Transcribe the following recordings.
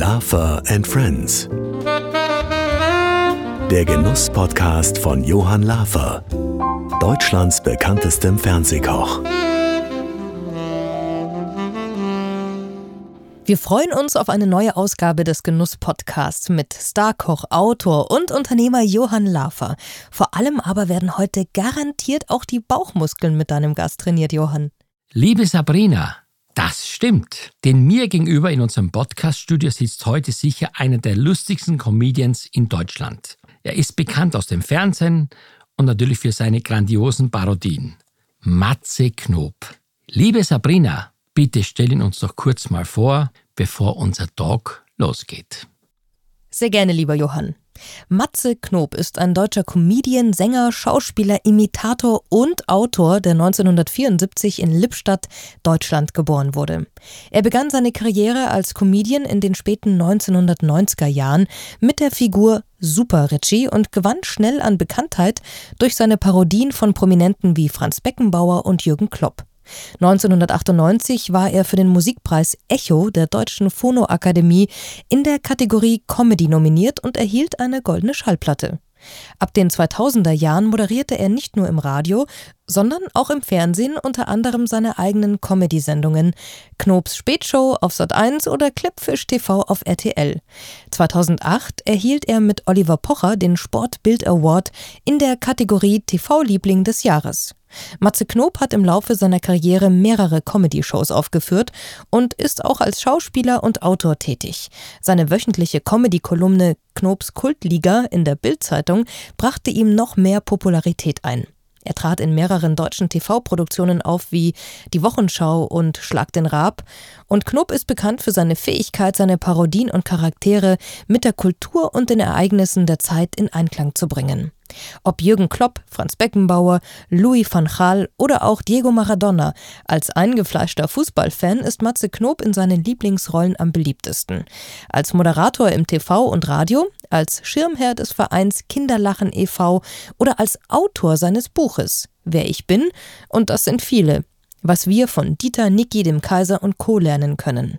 Lafer and Friends. Der Genuss-Podcast von Johann Lafer, Deutschlands bekanntestem Fernsehkoch. Wir freuen uns auf eine neue Ausgabe des Genuss-Podcasts mit Starkoch, Autor und Unternehmer Johann Lafer. Vor allem aber werden heute garantiert auch die Bauchmuskeln mit deinem Gast trainiert, Johann. Liebe Sabrina, das stimmt. Denn mir gegenüber in unserem Podcast-Studio sitzt heute sicher einer der lustigsten Comedians in Deutschland. Er ist bekannt aus dem Fernsehen und natürlich für seine grandiosen Parodien. Matze Knob. Liebe Sabrina, bitte stell ihn uns doch kurz mal vor, bevor unser Talk losgeht. Sehr gerne, lieber Johann. Matze Knob ist ein deutscher Comedian, Sänger, Schauspieler, Imitator und Autor, der 1974 in Lippstadt, Deutschland geboren wurde. Er begann seine Karriere als Comedian in den späten 1990er Jahren mit der Figur Super Richie und gewann schnell an Bekanntheit durch seine Parodien von Prominenten wie Franz Beckenbauer und Jürgen Klopp. 1998 war er für den Musikpreis Echo der Deutschen Phonoakademie in der Kategorie Comedy nominiert und erhielt eine goldene Schallplatte. Ab den 2000er Jahren moderierte er nicht nur im Radio, sondern auch im Fernsehen unter anderem seine eigenen Comedy-Sendungen Knobs Spätshow auf Sat1 oder Klippfisch TV auf RTL. 2008 erhielt er mit Oliver Pocher den Sportbild Award in der Kategorie TV-Liebling des Jahres. Matze Knob hat im Laufe seiner Karriere mehrere Comedy-Shows aufgeführt und ist auch als Schauspieler und Autor tätig. Seine wöchentliche Comedy-Kolumne Knobs Kultliga in der Bild-Zeitung brachte ihm noch mehr Popularität ein. Er trat in mehreren deutschen TV-Produktionen auf wie Die Wochenschau und Schlag den Raab. Und Knob ist bekannt für seine Fähigkeit, seine Parodien und Charaktere mit der Kultur und den Ereignissen der Zeit in Einklang zu bringen. Ob Jürgen Klopp, Franz Beckenbauer, Louis van Gaal oder auch Diego Maradona, als eingefleischter Fußballfan ist Matze Knob in seinen Lieblingsrollen am beliebtesten. Als Moderator im TV und Radio, als Schirmherr des Vereins Kinderlachen e.V. oder als Autor seines Buches Wer ich bin, und das sind viele, was wir von Dieter, Niki, dem Kaiser und Co. lernen können.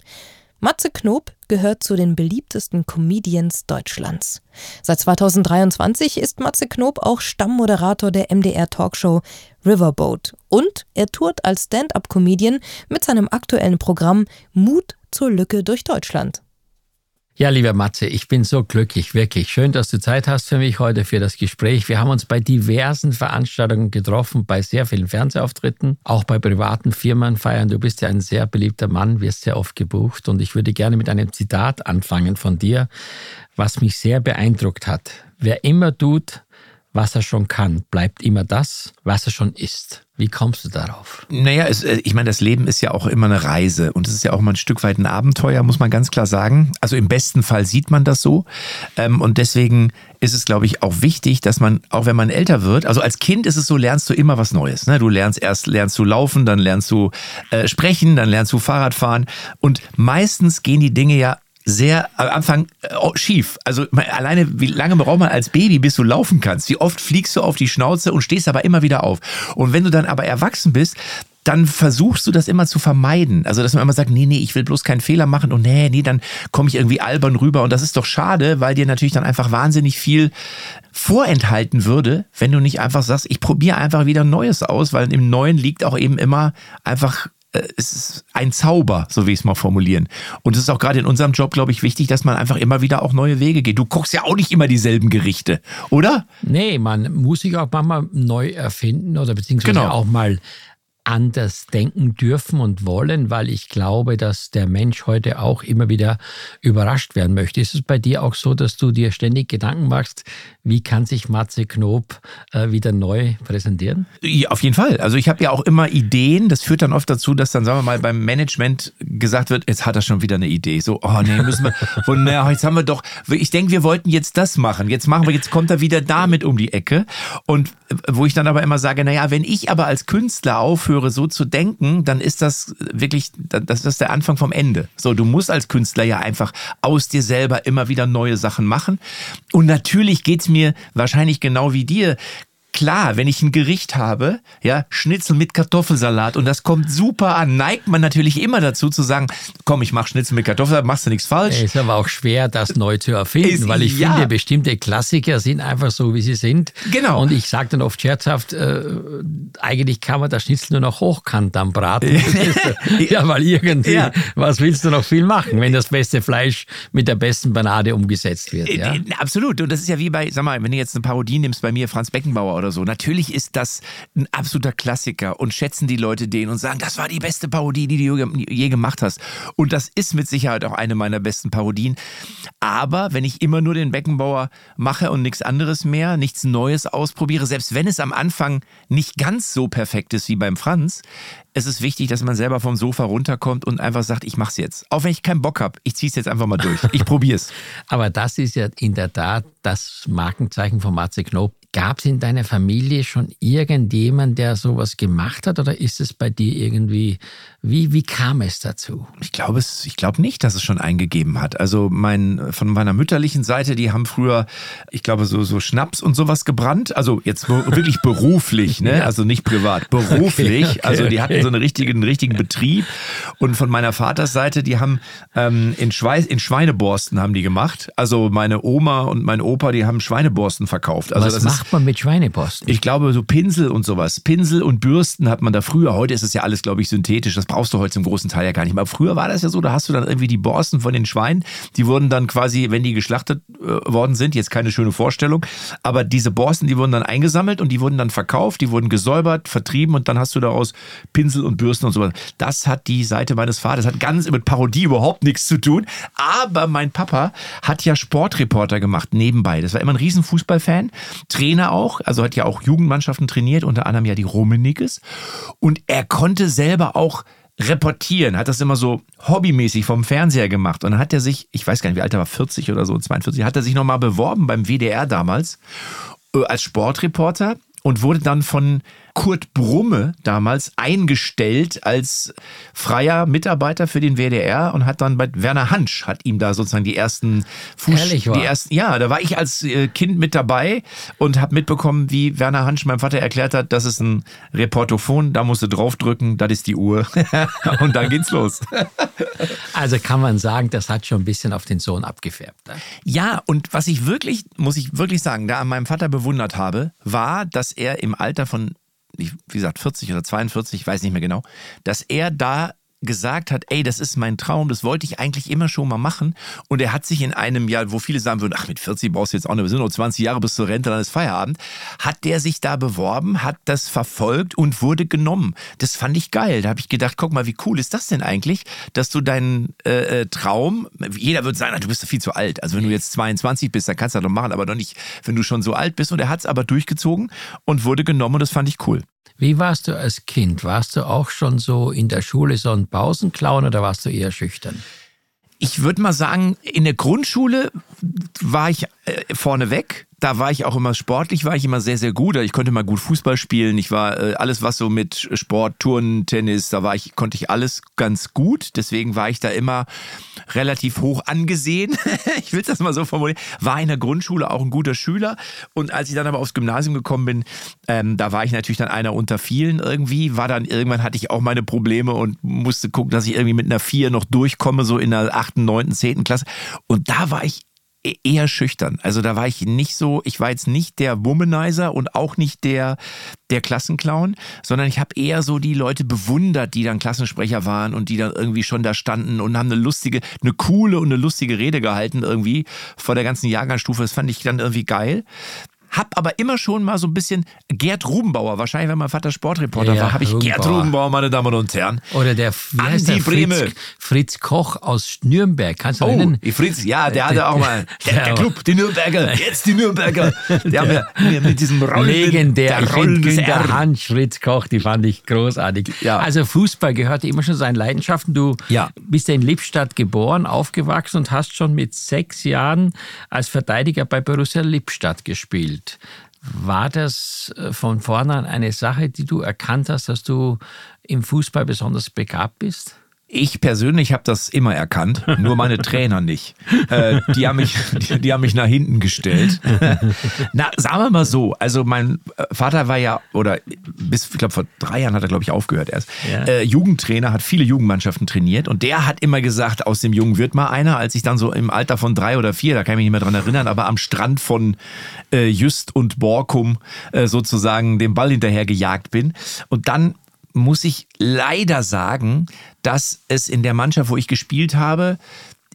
Matze Knob gehört zu den beliebtesten Comedians Deutschlands. Seit 2023 ist Matze Knob auch Stammmoderator der MDR Talkshow Riverboat und er tourt als Stand-up-Comedian mit seinem aktuellen Programm Mut zur Lücke durch Deutschland. Ja, lieber Matze, ich bin so glücklich, wirklich. Schön, dass du Zeit hast für mich heute für das Gespräch. Wir haben uns bei diversen Veranstaltungen getroffen, bei sehr vielen Fernsehauftritten, auch bei privaten Firmen feiern. Du bist ja ein sehr beliebter Mann, wirst sehr oft gebucht und ich würde gerne mit einem Zitat anfangen von dir, was mich sehr beeindruckt hat. Wer immer tut, was er schon kann, bleibt immer das, was er schon ist. Wie kommst du darauf? Naja, es, äh, ich meine, das Leben ist ja auch immer eine Reise und es ist ja auch immer ein Stück weit ein Abenteuer, muss man ganz klar sagen. Also im besten Fall sieht man das so. Ähm, und deswegen ist es, glaube ich, auch wichtig, dass man, auch wenn man älter wird, also als Kind ist es so, lernst du immer was Neues. Ne? Du lernst erst, lernst du laufen, dann lernst du äh, sprechen, dann lernst du Fahrrad fahren. Und meistens gehen die Dinge ja sehr am Anfang äh, schief. Also alleine, wie lange braucht man als Baby, bis du laufen kannst? Wie oft fliegst du auf die Schnauze und stehst aber immer wieder auf? Und wenn du dann aber erwachsen bist, dann versuchst du das immer zu vermeiden. Also, dass man immer sagt, nee, nee, ich will bloß keinen Fehler machen und nee, nee, dann komme ich irgendwie albern rüber. Und das ist doch schade, weil dir natürlich dann einfach wahnsinnig viel vorenthalten würde, wenn du nicht einfach sagst, ich probiere einfach wieder Neues aus, weil im Neuen liegt auch eben immer einfach es ist ein Zauber, so wie ich es mal formulieren. Und es ist auch gerade in unserem Job, glaube ich, wichtig, dass man einfach immer wieder auch neue Wege geht. Du kochst ja auch nicht immer dieselben Gerichte, oder? Nee, man muss sich auch manchmal neu erfinden oder beziehungsweise genau. auch mal anders denken dürfen und wollen, weil ich glaube, dass der Mensch heute auch immer wieder überrascht werden möchte. Ist es bei dir auch so, dass du dir ständig Gedanken machst, wie kann sich Matze Knob äh, wieder neu präsentieren? Ja, auf jeden Fall. Also ich habe ja auch immer Ideen. Das führt dann oft dazu, dass dann, sagen wir mal, beim Management gesagt wird, jetzt hat er schon wieder eine Idee. So, oh nee, müssen wir, wo, na, jetzt haben wir doch, ich denke, wir wollten jetzt das machen. Jetzt machen wir, jetzt kommt er wieder damit um die Ecke. Und äh, wo ich dann aber immer sage, naja, wenn ich aber als Künstler aufhöre, so zu denken, dann ist das wirklich, das ist der Anfang vom Ende. So, du musst als Künstler ja einfach aus dir selber immer wieder neue Sachen machen. Und natürlich geht's mir wahrscheinlich genau wie dir klar, wenn ich ein Gericht habe, ja, Schnitzel mit Kartoffelsalat und das kommt super an, neigt man natürlich immer dazu zu sagen, komm, ich mach Schnitzel mit Kartoffelsalat, machst du nichts falsch. Es ist aber auch schwer, das neu zu erfinden, Ist- weil ich ja. finde, bestimmte Klassiker sind einfach so, wie sie sind. Genau. Und ich sage dann oft scherzhaft, äh, eigentlich kann man das Schnitzel nur noch hochkant am Braten. ja, weil irgendwie, Ja. was willst du noch viel machen, wenn das beste Fleisch mit der besten Banade umgesetzt wird? Ja? Äh, äh, Absolut. Und das ist ja wie bei, sag mal, wenn du jetzt eine Parodie nimmst, bei mir Franz Beckenbauer oder so. Natürlich ist das ein absoluter Klassiker und schätzen die Leute den und sagen, das war die beste Parodie, die du je- gemacht hast. Und das ist mit Sicherheit auch eine meiner besten Parodien. Aber wenn ich immer nur den Beckenbauer mache und nichts anderes mehr, nichts Neues ausprobiere, selbst wenn es am Anfang nicht ganz so perfekt ist wie beim Franz, es ist wichtig, dass man selber vom Sofa runterkommt und einfach sagt, ich mach's jetzt. Auch wenn ich keinen Bock habe, ich zieh's jetzt einfach mal durch. Ich probier's. Aber das ist ja in der Tat das Markenzeichen von Matze Knob. Gab es in deiner Familie schon irgendjemand, der sowas gemacht hat oder ist es bei dir irgendwie, wie, wie kam es dazu? Ich glaube es, ich glaube nicht, dass es schon eingegeben hat. Also mein, von meiner mütterlichen Seite, die haben früher, ich glaube, so, so Schnaps und sowas gebrannt. Also jetzt wirklich beruflich, ne? Also nicht privat, beruflich. Okay, okay, also die hatten okay. so einen richtigen, einen richtigen Betrieb. Und von meiner Vaterseite, die haben ähm, in, Schweiß, in Schweineborsten haben die gemacht. Also meine Oma und mein Opa, die haben Schweineborsten verkauft. Also Was das macht man mit Schweineposten? ich glaube, so Pinsel und sowas. Pinsel und Bürsten hat man da früher. Heute ist es ja alles, glaube ich, synthetisch. Das brauchst du heute zum großen Teil ja gar nicht mehr. Aber früher war das ja so, da hast du dann irgendwie die Borsten von den Schweinen. Die wurden dann quasi, wenn die geschlachtet äh, worden sind, jetzt keine schöne Vorstellung, aber diese Borsten, die wurden dann eingesammelt und die wurden dann verkauft, die wurden gesäubert, vertrieben und dann hast du daraus Pinsel und Bürsten und sowas. Das hat die Seite meines Vaters, hat ganz mit Parodie überhaupt nichts zu tun. Aber mein Papa hat ja Sportreporter gemacht nebenbei. Das war immer ein riesen Fußballfan, Trainer auch, also hat ja auch Jugendmannschaften trainiert, unter anderem ja die Rummenigges. Und er konnte selber auch reportieren, hat das immer so hobbymäßig vom Fernseher gemacht. Und dann hat er sich, ich weiß gar nicht, wie alt er war, 40 oder so, 42, hat er sich nochmal beworben beim WDR damals äh, als Sportreporter und wurde dann von Kurt Brumme damals eingestellt als freier Mitarbeiter für den WDR und hat dann bei Werner Hansch hat ihm da sozusagen die ersten Fuß Ehrlich die ersten ja da war ich als äh, Kind mit dabei und habe mitbekommen wie Werner Hansch meinem Vater erklärt hat das ist ein Reportophon da musst du draufdrücken das ist die Uhr und dann geht's los Also kann man sagen, das hat schon ein bisschen auf den Sohn abgefärbt. ne? Ja, und was ich wirklich, muss ich wirklich sagen, da an meinem Vater bewundert habe, war, dass er im Alter von, wie gesagt, 40 oder 42, ich weiß nicht mehr genau, dass er da gesagt hat, ey, das ist mein Traum, das wollte ich eigentlich immer schon mal machen. Und er hat sich in einem Jahr, wo viele sagen würden, ach, mit 40 brauchst du jetzt auch nicht, wir sind noch 20 Jahre bis zur Rente, dann ist Feierabend, hat der sich da beworben, hat das verfolgt und wurde genommen. Das fand ich geil. Da habe ich gedacht, guck mal, wie cool ist das denn eigentlich, dass du deinen äh, äh, Traum, jeder würde sagen, du bist doch viel zu alt. Also wenn du jetzt 22 bist, dann kannst du das doch machen, aber doch nicht, wenn du schon so alt bist. Und er hat es aber durchgezogen und wurde genommen und das fand ich cool. Wie warst du als Kind? Warst du auch schon so in der Schule so ein Pausenclown oder warst du eher schüchtern? Ich würde mal sagen, in der Grundschule war ich äh, vorneweg. Da war ich auch immer sportlich, war ich immer sehr, sehr gut. Ich konnte mal gut Fußball spielen. Ich war äh, alles, was so mit Sport, Turnen, Tennis, da war ich, konnte ich alles ganz gut. Deswegen war ich da immer relativ hoch angesehen. ich will das mal so formulieren. War in der Grundschule auch ein guter Schüler. Und als ich dann aber aufs Gymnasium gekommen bin, ähm, da war ich natürlich dann einer unter vielen irgendwie. War dann irgendwann hatte ich auch meine Probleme und musste gucken, dass ich irgendwie mit einer vier noch durchkomme, so in der achten, neunten, zehnten Klasse. Und da war ich eher schüchtern. Also da war ich nicht so, ich war jetzt nicht der Womanizer und auch nicht der, der Klassenclown, sondern ich habe eher so die Leute bewundert, die dann Klassensprecher waren und die dann irgendwie schon da standen und haben eine lustige, eine coole und eine lustige Rede gehalten irgendwie vor der ganzen Jahrgangsstufe. Das fand ich dann irgendwie geil. Hab aber immer schon mal so ein bisschen Gerd Rubenbauer, wahrscheinlich, wenn mein Vater Sportreporter Ja, war, habe ich Gerd Rubenbauer. Rubenbauer, meine Damen und Herren. Oder der, wie heißt der. Fritz, Fritz Koch aus Nürnberg. Kannst du Oh, erinnern? Fritz, ja, der hatte auch mal. Der, der. Club, die Nürnberger, jetzt die Nürnberger. Der haben ja mit diesem rollenden, Legendär. der Ich finde rollendes Günther R. Hansch, Fritz Koch, die fand ich großartig. Ja. Also Fußball gehörte immer schon seinen Leidenschaften. Du Ja. bist ja in Lippstadt geboren, aufgewachsen und hast schon mit sechs Jahren als Verteidiger bei Borussia Lippstadt gespielt. War das äh, von vornherein eine Sache, die du erkannt hast, dass du im Fußball besonders begabt bist? Ich persönlich habe das immer erkannt, nur meine Trainer nicht. Äh, die, haben mich, die, die, haben mich nach hinten gestellt. Na, sagen wir mal so, also mein Vater war ja, oder bis, ich glaube, vor drei Jahren hat er, glaube ich, aufgehört erst. Ja. Äh, Jugendtrainer, hat viele Jugendmannschaften trainiert und der hat immer gesagt, aus dem Jungen wird mal einer, als ich dann so im Alter von drei oder vier, da kann ich mich nicht mehr dran erinnern, aber am Strand von äh, Just und Borkum äh, sozusagen dem Ball hinterher gejagt bin. Und dann muss ich leider sagen, dass es in der Mannschaft, wo ich gespielt habe,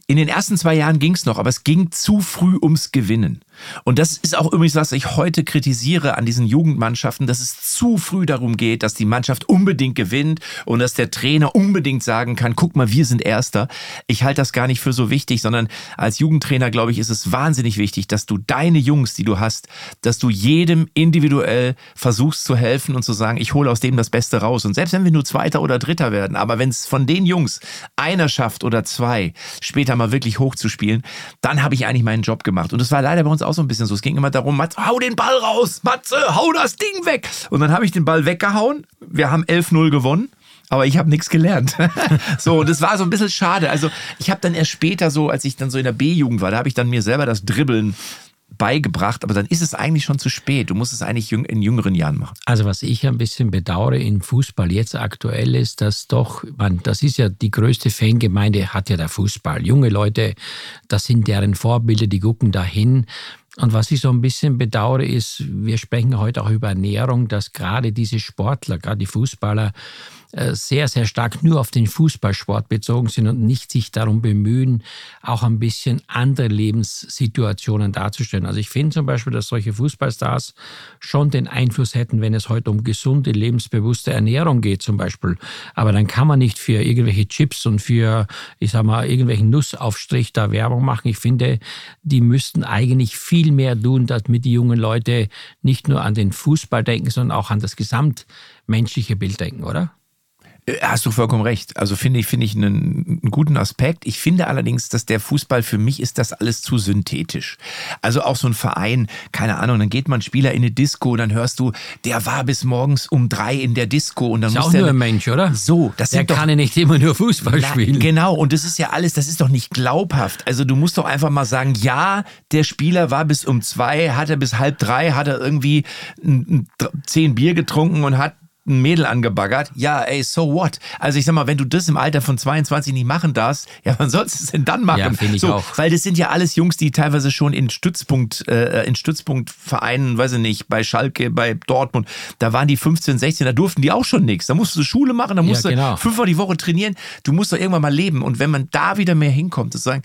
in den ersten zwei Jahren ging es noch, aber es ging zu früh ums Gewinnen. Und das ist auch übrigens, was ich heute kritisiere an diesen Jugendmannschaften, dass es zu früh darum geht, dass die Mannschaft unbedingt gewinnt und dass der Trainer unbedingt sagen kann, guck mal, wir sind Erster. Ich halte das gar nicht für so wichtig, sondern als Jugendtrainer, glaube ich, ist es wahnsinnig wichtig, dass du deine Jungs, die du hast, dass du jedem individuell versuchst zu helfen und zu sagen, ich hole aus dem das Beste raus. Und selbst wenn wir nur Zweiter oder Dritter werden, aber wenn es von den Jungs einer schafft oder zwei, später mal wirklich hochzuspielen, dann habe ich eigentlich meinen Job gemacht. Und es war leider bei uns auch so ein bisschen so. Es ging immer darum, Matze, hau den Ball raus, Matze, hau das Ding weg. Und dann habe ich den Ball weggehauen. Wir haben 11-0 gewonnen. Aber ich habe nichts gelernt. so, und das war so ein bisschen schade. Also, ich habe dann erst später so, als ich dann so in der B-Jugend war, da habe ich dann mir selber das Dribbeln beigebracht, aber dann ist es eigentlich schon zu spät. Du musst es eigentlich in jüngeren Jahren machen. Also was ich ein bisschen bedauere im Fußball jetzt aktuell ist, dass doch, man, das ist ja die größte Fangemeinde, hat ja der Fußball. Junge Leute, das sind deren Vorbilder, die gucken dahin. Und was ich so ein bisschen bedauere, ist, wir sprechen heute auch über Ernährung, dass gerade diese Sportler, gerade die Fußballer, sehr, sehr stark nur auf den Fußballsport bezogen sind und nicht sich darum bemühen, auch ein bisschen andere Lebenssituationen darzustellen. Also ich finde zum Beispiel, dass solche Fußballstars schon den Einfluss hätten, wenn es heute um gesunde, lebensbewusste Ernährung geht zum Beispiel. Aber dann kann man nicht für irgendwelche Chips und für, ich sag mal, irgendwelchen Nussaufstrich da Werbung machen. Ich finde, die müssten eigentlich viel mehr tun, damit die jungen Leute nicht nur an den Fußball denken, sondern auch an das gesamtmenschliche Bild denken, oder? Äh, hast du vollkommen recht. Also finde ich, finde ich einen, einen, guten Aspekt. Ich finde allerdings, dass der Fußball für mich ist das alles zu synthetisch. Also auch so ein Verein, keine Ahnung, dann geht man Spieler in eine Disco, dann hörst du, der war bis morgens um drei in der Disco und dann ist muss auch der, nur ein Mensch, oder? So, das der kann ja nicht immer nur Fußball na, spielen. Genau, und das ist ja alles, das ist doch nicht glaubhaft. Also du musst doch einfach mal sagen, ja, der Spieler war bis um zwei, hat er bis halb drei, hat er irgendwie zehn Bier getrunken und hat ein Mädel angebaggert. Ja, ey, so what? Also ich sag mal, wenn du das im Alter von 22 nicht machen darfst, ja, wann sollst du es denn dann machen? Ja, finde ich so, auch. Weil das sind ja alles Jungs, die teilweise schon in Stützpunkt, äh, in Stützpunktvereinen, weiß ich nicht, bei Schalke, bei Dortmund, da waren die 15, 16, da durften die auch schon nichts. Da musst du Schule machen, da musst ja, genau. du fünfmal die Woche trainieren. Du musst doch irgendwann mal leben. Und wenn man da wieder mehr hinkommt, zu sagen,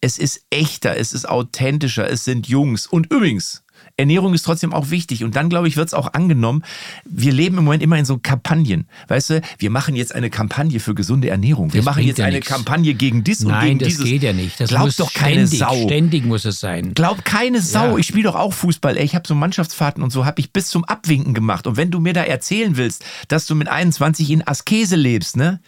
es ist echter, es ist authentischer, es sind Jungs. Und übrigens, Ernährung ist trotzdem auch wichtig. Und dann, glaube ich, wird es auch angenommen. Wir leben im Moment immer in so Kampagnen. Weißt du, wir machen jetzt eine Kampagne für gesunde Ernährung. Wir das machen jetzt ja eine nix. Kampagne gegen dies Nein, und gegen das dieses. geht ja nicht. Das Glaubt doch keine ständig, Sau. Ständig muss es sein. Glaubt keine Sau. Ja. Ich spiele doch auch Fußball. Ey, ich habe so Mannschaftsfahrten und so habe ich bis zum Abwinken gemacht. Und wenn du mir da erzählen willst, dass du mit 21 in Askese lebst, ne?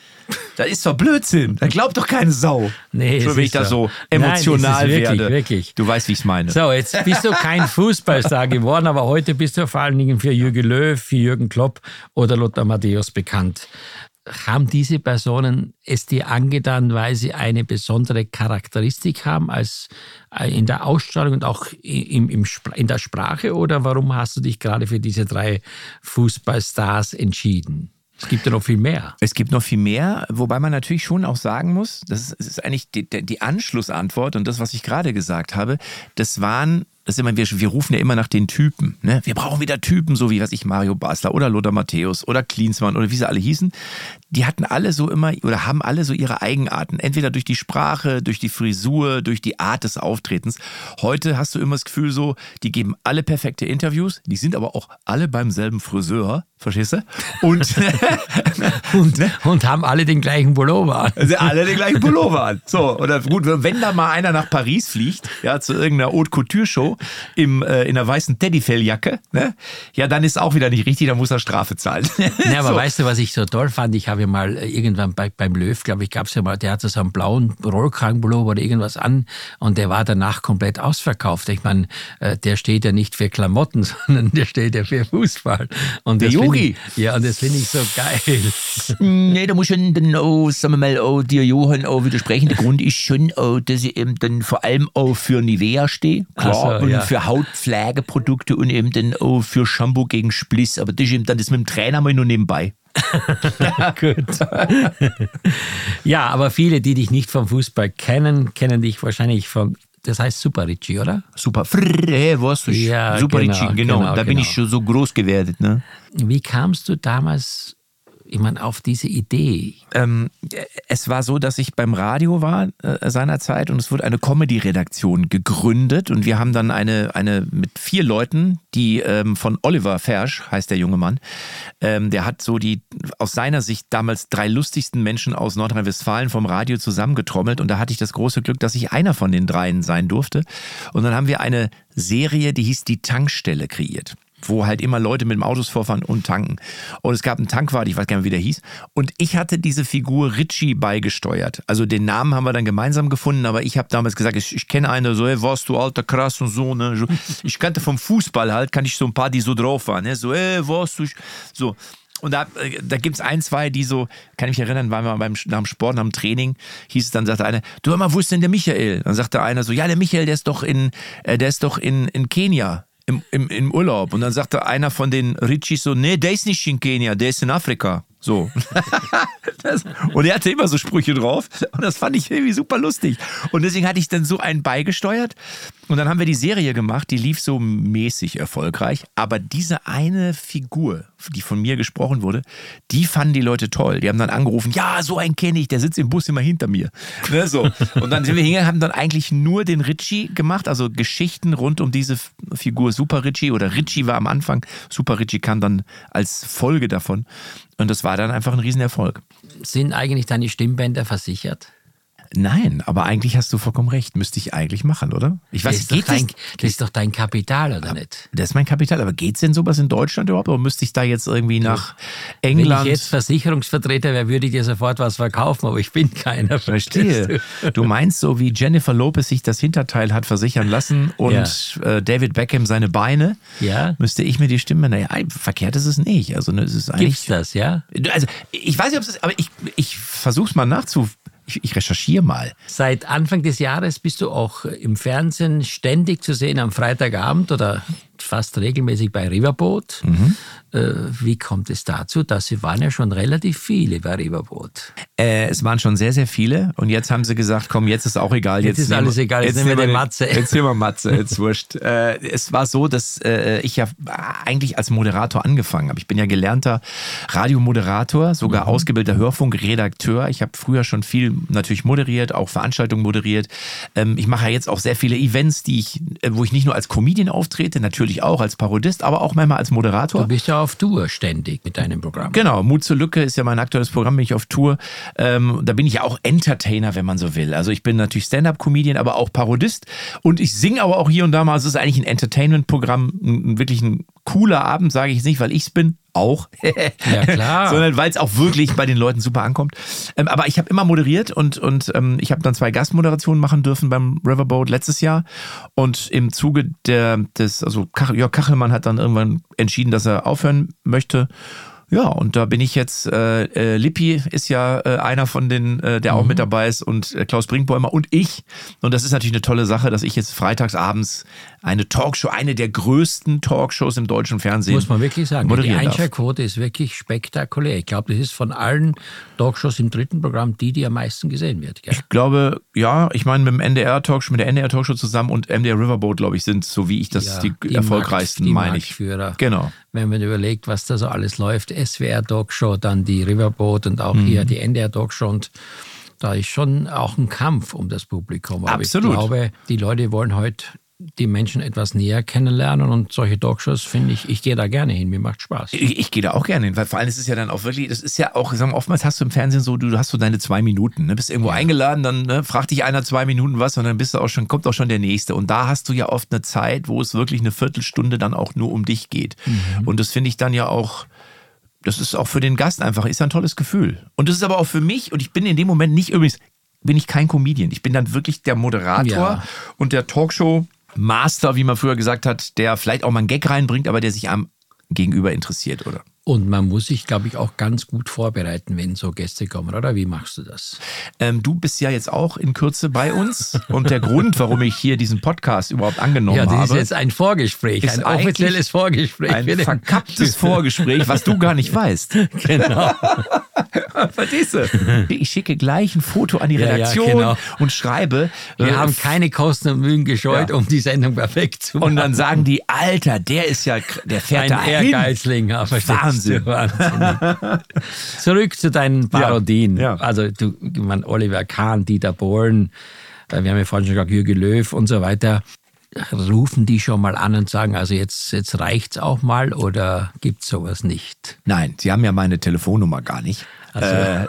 Das ist doch Blödsinn. Da glaubt doch keine Sau. Nee, so, wenn ich da so emotional Nein, wirklich, werde. Wirklich. Du weißt, wie ich es meine. So, jetzt bist du kein Fußballstar geworden, aber heute bist du vor allen Dingen für Jürgen Löw, für Jürgen Klopp oder Lothar Matthäus bekannt. Haben diese Personen es dir angetan, weil sie eine besondere Charakteristik haben als äh, in der Ausstrahlung und auch im, im, in der Sprache? Oder warum hast du dich gerade für diese drei Fußballstars entschieden? Es gibt ja noch viel mehr. Es gibt noch viel mehr, wobei man natürlich schon auch sagen muss, das ist, das ist eigentlich die, die Anschlussantwort und das, was ich gerade gesagt habe, das waren das ist immer, wir, wir rufen ja immer nach den Typen. Ne? Wir brauchen wieder Typen, so wie, was ich, Mario Basler oder Lothar Matthäus oder Klinsmann oder wie sie alle hießen. Die hatten alle so immer oder haben alle so ihre Eigenarten. Entweder durch die Sprache, durch die Frisur, durch die Art des Auftretens. Heute hast du immer das Gefühl so, die geben alle perfekte Interviews, die sind aber auch alle beim selben Friseur. Verstehst du? Und, und, ne? und, haben alle den gleichen Pullover an. Also alle den gleichen Pullover an. So, oder gut, wenn da mal einer nach Paris fliegt, ja, zu irgendeiner Haute Couture Show, Im, äh, in einer weißen Teddyfelljacke, ne? ja, dann ist auch wieder nicht richtig, dann muss er Strafe zahlen. Ja, aber So. weißt du, was ich so toll fand? Ich habe ja mal äh, irgendwann bei, beim Löw, glaube ich, gab es ja mal, der hatte so einen blauen Rollkragenpullover oder irgendwas an und der war danach komplett ausverkauft. Ich meine, äh, der steht ja nicht für Klamotten, sondern der steht ja für Fußball. Und Der Yogi. Ja, und das finde ich so geil. Nee, da muss schon dann auch, sagen wir mal, auch dir Johann auch widersprechen. Der Grund ist schon auch, dass ich eben dann vor allem auch für Nivea stehe, klar, Ach so, und ja. für Hautpflegeprodukte und eben dann auch für Shampoo gegen Spliss. Aber das ist eben dann das mit dem Trainer mal nur nebenbei. Gut. ja, aber viele, die dich nicht vom Fußball kennen, kennen dich wahrscheinlich von, das heißt Super Ricci, oder? Super, hey, weißt du, Ja, super genau, Richie, genau. genau, Da bin ich genau. schon so groß gewerdet, ne? Wie kamst du damals, meine, auf diese Idee? Ähm, es war so, dass ich beim Radio war äh, seinerzeit und es wurde eine Comedy-Redaktion gegründet und wir haben dann eine, eine mit vier Leuten, die ähm, von Oliver Fersch, heißt der junge Mann, ähm, der hat so die aus seiner Sicht damals drei lustigsten Menschen aus Nordrhein-Westfalen vom Radio zusammengetrommelt und da hatte ich das große Glück, dass ich einer von den dreien sein durfte und dann haben wir eine Serie, die hieß Die Tankstelle kreiert wo halt immer Leute mit dem Autos vorfahren und tanken. Und es gab einen Tankwart, ich weiß gar nicht, wie der hieß. Und ich hatte diese Figur Richie beigesteuert. Also den Namen haben wir dann gemeinsam gefunden, aber ich habe damals gesagt, ich, ich kenne einen, so, hey, warst du alter krass und so. Ne? Ich kannte vom Fußball halt, kann ich so ein paar, die so drauf waren. Ne? So, hey, warst du, so. Und da, da gibt es ein, zwei, die so, kann ich mich erinnern, waren wir beim, nach dem Sport, nach dem Training, hieß es dann, sagte einer, du hör mal, wo ist denn der Michael? Dann sagte einer so, ja, der Michael, der ist doch in, äh, der ist doch in, in Kenia. Im, im, Im Urlaub. Und dann sagte einer von den Richies so, nee, der ist nicht in Kenia, der ist in Afrika. So. das, und er hatte immer so Sprüche drauf. Und das fand ich irgendwie super lustig. Und deswegen hatte ich dann so einen beigesteuert. Und dann haben wir die Serie gemacht, die lief so mäßig erfolgreich. Aber diese eine Figur, die von mir gesprochen wurde, die fanden die Leute toll. Die haben dann angerufen, ja, so einen kenne ich, der sitzt im Bus immer hinter mir. Ne, so. Und dann sind wir hingegangen, haben dann eigentlich nur den Ritchie gemacht, also Geschichten rund um diese Figur Super Ritchie oder Ritchie war am Anfang, Super Ritchie kam dann als Folge davon. Und das war dann einfach ein Riesenerfolg. Sind eigentlich deine Stimmbänder versichert? Nein, aber eigentlich hast du vollkommen recht. Müsste ich eigentlich machen, oder? Ich Das weiß, ist, doch das? dein, das ist doch dein Kapital, oder nicht? Das ist mein Kapital. Aber geht's denn sowas in Deutschland überhaupt? Oder müsste ich da jetzt irgendwie nach Wenn England? ich jetzt Versicherungsvertreter wäre, würde ich dir sofort was verkaufen, aber ich bin keiner. Verstehe. Du meinst so, wie Jennifer Lopez sich das Hinterteil hat versichern lassen und äh, David Beckham seine Beine, Ja. müsste ich mir die Stimme, naja, verkehrt ist es nicht. Also ne, es ist eigentlich. Gibt's das, ja? Also ich weiß nicht, ob es ist, aber ich, ich versuch's mal nachzu. Ich, ich recherchiere mal. Seit Anfang des Jahres bist du auch im Fernsehen ständig zu sehen am Freitagabend oder fast regelmäßig bei Riverboat. Mhm. Äh, wie kommt es dazu? Das waren ja schon relativ viele bei Riverboat. Äh, es waren schon sehr, sehr viele und jetzt haben sie gesagt, komm, jetzt ist auch egal. Jetzt ist nehmen alles egal, jetzt nehmen wir den Matze. Jetzt nehmen wir Matze, jetzt wurscht. Äh, es war so, dass äh, ich ja eigentlich als Moderator angefangen habe. Ich bin ja gelernter Radiomoderator, sogar Mhm. ausgebildeter Hörfunkredakteur. Ich habe früher schon viel natürlich moderiert, auch Veranstaltungen moderiert. Ähm, ich mache ja jetzt auch sehr viele Events, die ich, äh, wo ich nicht nur als Comedian auftrete, natürlich auch als Parodist, aber auch manchmal als Moderator. Du bist ja auf Tour ständig mit deinem Programm. Genau, Mut zur Lücke ist ja mein aktuelles Programm, bin ich auf Tour. Ähm, da bin ich ja auch Entertainer, wenn man so will. Also ich bin natürlich Stand-up-Comedian, aber auch Parodist. Und ich singe aber auch hier und da mal. Es ist eigentlich ein Entertainment-Programm, wirklich ein cooler Abend, sage ich nicht, weil ich es bin. Auch. Ja, klar. Sondern weil es auch wirklich bei den Leuten super ankommt. Ähm, aber ich habe immer moderiert und, und ähm, ich habe dann zwei Gastmoderationen machen dürfen beim Riverboat letztes Jahr. Und im Zuge der, des, also Kach, Jörg Kachelmann hat dann irgendwann entschieden, dass er aufhören möchte. Ja, und da bin ich jetzt, äh, äh, Lippi ist ja äh, einer von den, äh, der auch mit dabei ist und äh, Klaus Brinkbäumer und ich. Und das ist natürlich eine tolle Sache, dass ich jetzt freitags abends eine Talkshow, eine der größten Talkshows im deutschen Fernsehen Muss man wirklich sagen. Die darf. Einschaltquote ist wirklich spektakulär. Ich glaube, das ist von allen Talkshows im dritten Programm die, die am meisten gesehen wird. Gell? Ich glaube, ja, ich meine mit dem NDR Talkshow, mit der NDR Talkshow zusammen und MDR Riverboat, glaube ich, sind so wie ich das Ja, die, die erfolgreichsten, Markt- die meine ich. Genau. Wenn man überlegt, was da so alles läuft, SWR Talkshow, dann die Riverboat und auch Mhm. hier die NDR Talkshow und da ist schon auch ein Kampf um das Publikum. Aber Absolut. ich glaube, die Leute wollen heute die Menschen etwas näher kennenlernen und solche Talkshows finde ich, ich gehe da gerne hin, mir macht Spaß. Ich, ich gehe da auch gerne hin, weil vor allem ist es ja dann auch wirklich, das ist ja auch, sagen wir, oftmals hast du im Fernsehen so, du, hast so deine zwei Minuten, ne? bist irgendwo ja. eingeladen, dann ne, fragt dich einer zwei Minuten was und dann bist du auch schon, kommt auch schon der nächste. Und da hast du ja oft eine Zeit, wo es wirklich eine Viertelstunde dann auch nur um dich geht. Mhm. Und das finde ich dann ja auch, das ist auch für den Gast einfach, ist ein tolles Gefühl. Und das ist aber auch für mich, und ich bin in dem Moment nicht übrigens, bin ich kein Comedian. Ich bin dann wirklich der Moderator ja. und der Talkshow Master, wie man früher gesagt hat, der vielleicht auch mal einen Gag reinbringt, aber der sich am Gegenüber interessiert, oder? Und man muss sich, glaube ich, auch ganz gut vorbereiten, wenn so Gäste kommen, oder? Wie machst du das? Ähm, du bist ja jetzt auch in Kürze bei uns. Und der Grund, warum ich hier diesen Podcast überhaupt angenommen habe. Ja, das ist jetzt ein Vorgespräch, ein offizielles Vorgespräch. Ein verkapptes Vorgespräch, was du gar nicht weißt. Genau. Verstehst du? Ich schicke gleich ein Foto an die Redaktion ja, ja, genau. und schreibe. Wir äh, haben keine Kosten und Mühen gescheut, ja. um die Sendung perfekt zu machen. Und dann sagen die, Alter, der ist ja, der fährt ein da Ehrgeizling, hin. Wahnsinn. Wahnsinn. Zurück zu deinen Parodien. Ja, ja. Also du, man, Oliver Kahn, Dieter Bohlen, äh, wir haben ja vorhin schon gesagt, Jürgen Löw und so weiter. Rufen die schon mal an und sagen, also jetzt, jetzt es auch mal oder gibt es sowas nicht? Nein, sie haben ja meine Telefonnummer gar nicht. Also. Äh,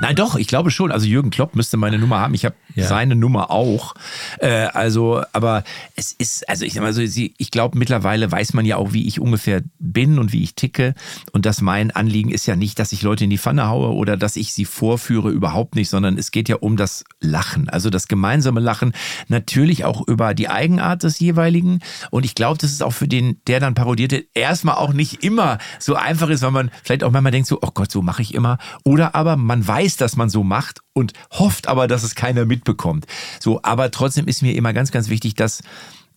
nein, doch, ich glaube schon. Also Jürgen Klopp müsste meine Nummer haben. Ich habe ja. seine Nummer auch. Äh, also, aber es ist, also ich, also ich glaube, mittlerweile weiß man ja auch, wie ich ungefähr bin und wie ich ticke. Und dass mein Anliegen ist ja nicht, dass ich Leute in die Pfanne haue oder dass ich sie vorführe, überhaupt nicht, sondern es geht ja um das Lachen. Also das gemeinsame Lachen. Natürlich auch über die Eigenart des jeweiligen. Und ich glaube, das ist auch für den, der dann parodierte, erstmal auch nicht immer so einfach ist, weil man vielleicht auch manchmal denkt so, oh Gott, so mache ich immer. Oder aber man weiß, dass man so macht und hofft aber, dass es keiner mitbekommt. So, aber trotzdem ist mir immer ganz, ganz wichtig, dass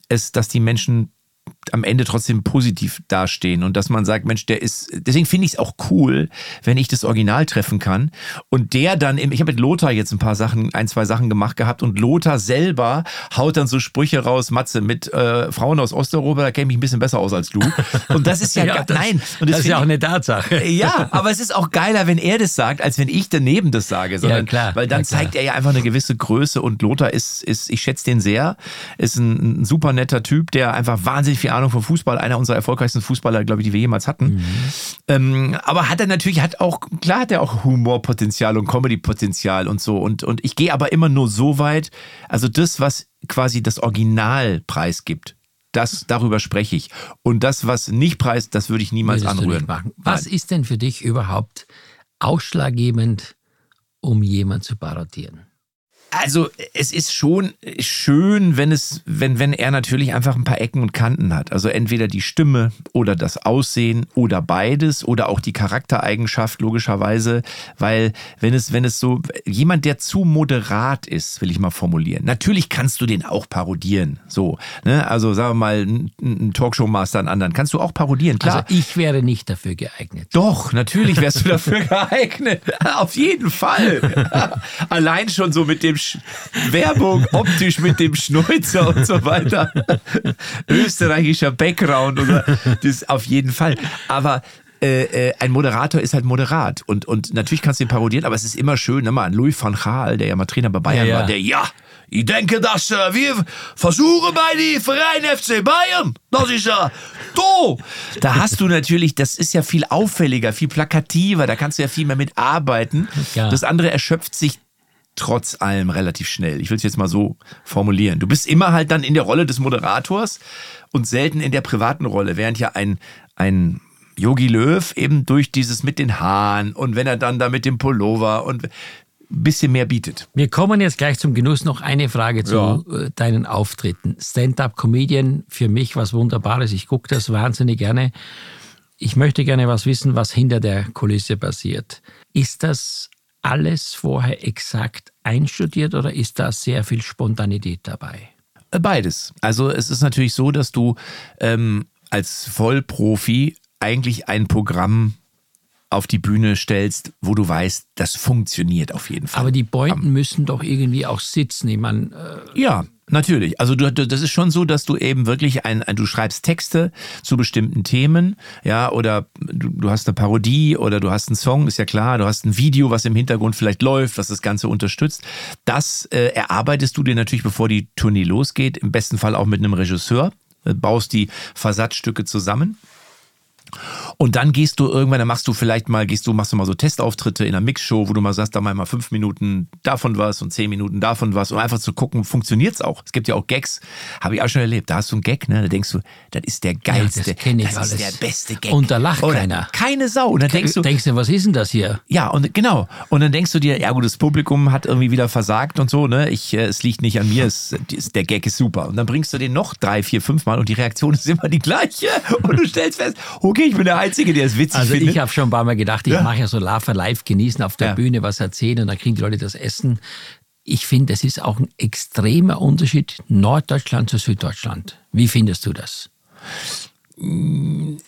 es, dass die Menschen am Ende trotzdem positiv dastehen. Und dass man sagt, Mensch, der ist, deswegen finde ich es auch cool, wenn ich das Original treffen kann. Und der dann, im, ich habe mit Lothar jetzt ein paar Sachen, ein, zwei Sachen gemacht gehabt. Und Lothar selber haut dann so Sprüche raus, Matze, mit äh, Frauen aus Osteuropa, da kenne ich ein bisschen besser aus als du. Und das ist ja, ja das, nein. Und das, das ist ja auch eine Tatsache. Ja, aber es ist auch geiler, wenn er das sagt, als wenn ich daneben das sage, sondern, ja, klar, weil dann ja, zeigt er ja einfach eine gewisse Größe. Und Lothar ist, ist ich schätze den sehr, ist ein, ein super netter Typ, der einfach wahnsinnig viel Ahnung vom Fußball, einer unserer erfolgreichsten Fußballer, glaube ich, die wir jemals hatten. Mhm. Ähm, aber hat er natürlich, hat auch, klar hat er auch Humorpotenzial und Comedypotenzial und so. Und, und ich gehe aber immer nur so weit, also das, was quasi das Original preisgibt, das, darüber spreche ich. Und das, was nicht preist, das würde ich niemals Würdest anrühren. Was Nein. ist denn für dich überhaupt ausschlaggebend, um jemanden zu parodieren? Also es ist schon schön, wenn es, wenn, wenn er natürlich einfach ein paar Ecken und Kanten hat. Also entweder die Stimme oder das Aussehen oder beides oder auch die Charaktereigenschaft logischerweise, weil wenn es, wenn es so jemand, der zu moderat ist, will ich mal formulieren. Natürlich kannst du den auch parodieren. So, ne? Also sagen wir mal, ein Talkshow-Master, einen anderen kannst du auch parodieren. Klar. Also ich wäre nicht dafür geeignet. Doch, natürlich wärst du dafür geeignet. Auf jeden Fall. Allein schon so mit dem Sch Werbung optisch mit dem Schnäuzer und so weiter. Österreichischer Background oder das auf jeden Fall. Aber äh, äh, ein Moderator ist halt moderat und, und natürlich kannst du ihn parodieren, aber es ist immer schön, ne, mal an Louis van Gaal, der ja mal Trainer bei Bayern ja, ja. war, der ja, ich denke, dass äh, wir versuchen bei die Verein FC Bayern. Das ist ja do. Da hast du natürlich, das ist ja viel auffälliger, viel plakativer, da kannst du ja viel mehr mitarbeiten. Ja. Das andere erschöpft sich trotz allem relativ schnell. Ich will es jetzt mal so formulieren. Du bist immer halt dann in der Rolle des Moderators und selten in der privaten Rolle, während ja ein, ein Yogi Löw eben durch dieses mit den Haaren und wenn er dann da mit dem Pullover und ein bisschen mehr bietet. Wir kommen jetzt gleich zum Genuss. Noch eine Frage zu ja. Äh, deinen Auftritten. Stand-up-Comedian, für mich was Wunderbares. Ich gucke das wahnsinnig gerne. Ich möchte gerne was wissen, was hinter der Kulisse passiert. Ist das alles vorher exakt einstudiert oder ist da sehr viel Spontanität dabei? Beides. Also es ist natürlich so, dass du ähm, als Vollprofi eigentlich ein Programm auf die Bühne stellst, wo du weißt, das funktioniert auf jeden Fall. Aber die um, müssen doch irgendwie auch sitzen. Ich meine, äh ja, Natürlich. Also du, das ist schon so, dass du eben wirklich ein, ein du schreibst Texte zu bestimmten Themen, ja, oder du, du hast eine Parodie oder du hast einen Song, ist ja klar, du hast ein Video, was im Hintergrund vielleicht läuft, was das Ganze unterstützt. Das äh, erarbeitest du dir natürlich, bevor die Tournee losgeht, im besten Fall auch mit einem Regisseur, äh, baust die Versatzstücke zusammen. Und dann gehst du irgendwann, dann machst du vielleicht mal, gehst du, machst du mal so Testauftritte in einer Mixshow, wo du mal sagst, da mal mal fünf Minuten davon was und zehn Minuten davon was, um einfach zu gucken, funktioniert's auch. Es gibt ja auch Gags, habe ich auch schon erlebt. Da hast du einen Gag, ne? Da denkst du, das ist der geilste, ja, das, ich das ist der beste Gag. Und da lacht Oder keiner. Keine Sau. Und dann denkst du, Denkst du, was ist denn das hier? ja, und genau. Und dann denkst du dir, ja gut, das Publikum hat irgendwie wieder versagt und so, ne? Ich, äh, es liegt nicht an mir, es, es, der Gag ist super. Und dann bringst du den noch drei, vier, fünf Mal und die Reaktion ist immer die gleiche. Und du stellst fest, okay, ich bin der Einzige, der es witzig Also findet. ich habe schon ein paar Mal gedacht, ich Ja. mache ja so Lava live, genießen auf der Ja. Bühne, was erzählen und dann kriegen die Leute das Essen. Ich finde, es ist auch ein extremer Unterschied Norddeutschland zu Süddeutschland. Wie findest du das?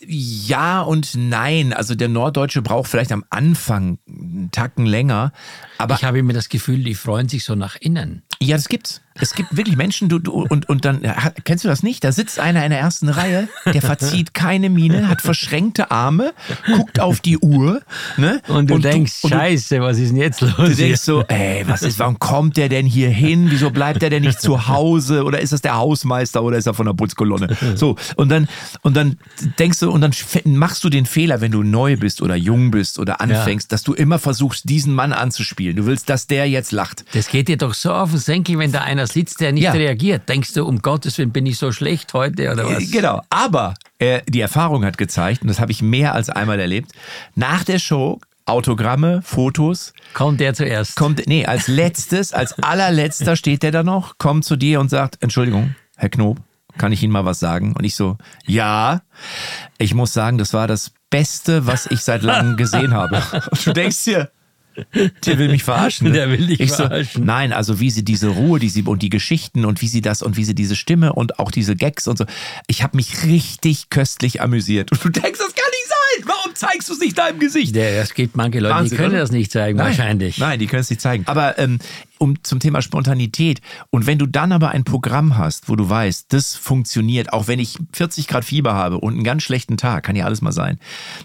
Ja und nein. Also der Norddeutsche braucht vielleicht am Anfang einen Tacken länger. Aber ich habe immer das Gefühl, die freuen sich so nach innen. ja, das gibt's. Es gibt wirklich Menschen, du, du und, und dann, ja, kennst du das nicht? Da sitzt einer in der ersten Reihe, der verzieht keine Miene, hat verschränkte Arme, guckt auf die Uhr. Ne? Und du denkst, und du- scheiße, was ist denn jetzt los? Du hier? denkst so, ey, was ist, warum kommt der denn hier hin? Wieso bleibt der denn nicht zu Hause? Oder ist das der Hausmeister oder ist er von der Putzkolonne? So, und dann, und dann denkst du, und dann machst du den Fehler, wenn du neu bist oder jung bist oder anfängst, dass du immer versuchst, diesen Mann anzuspielen. Du willst, dass der jetzt lacht. Das geht dir doch so auf den Senkel, wenn da einer sitzt, der nicht Ja. reagiert. Denkst du, um Gottes Willen, bin ich so schlecht heute oder was? Genau. Aber äh, die Erfahrung hat gezeigt, und das habe ich mehr als einmal erlebt, nach der Show Autogramme, Fotos, Kommt der zuerst? kommt, nee, als letztes, als allerletzter steht der da noch, kommt zu dir und sagt, Entschuldigung, Herr Knob, kann ich Ihnen mal was sagen? Und ich so, ja, ich muss sagen, das war das Beste, was ich seit langem gesehen habe. Und du denkst dir, der will mich verarschen. ne? Der will dich ich so, verarschen. Nein, also wie sie diese Ruhe, die sie und die Geschichten und wie sie das und wie sie diese Stimme und auch diese Gags und so. Ich habe mich richtig köstlich amüsiert. Und du denkst, das kann nicht. Warum zeigst du es nicht deinem Gesicht? Der, es gibt manche Leute, Wahnsinn, die können oder? das nicht zeigen, wahrscheinlich. Nein, die können es nicht zeigen. Aber ähm, um zum Thema Spontanität und wenn du dann aber ein Programm hast, wo du weißt, das funktioniert, auch wenn ich 40 Grad Fieber habe und einen ganz schlechten Tag, kann ja alles mal sein,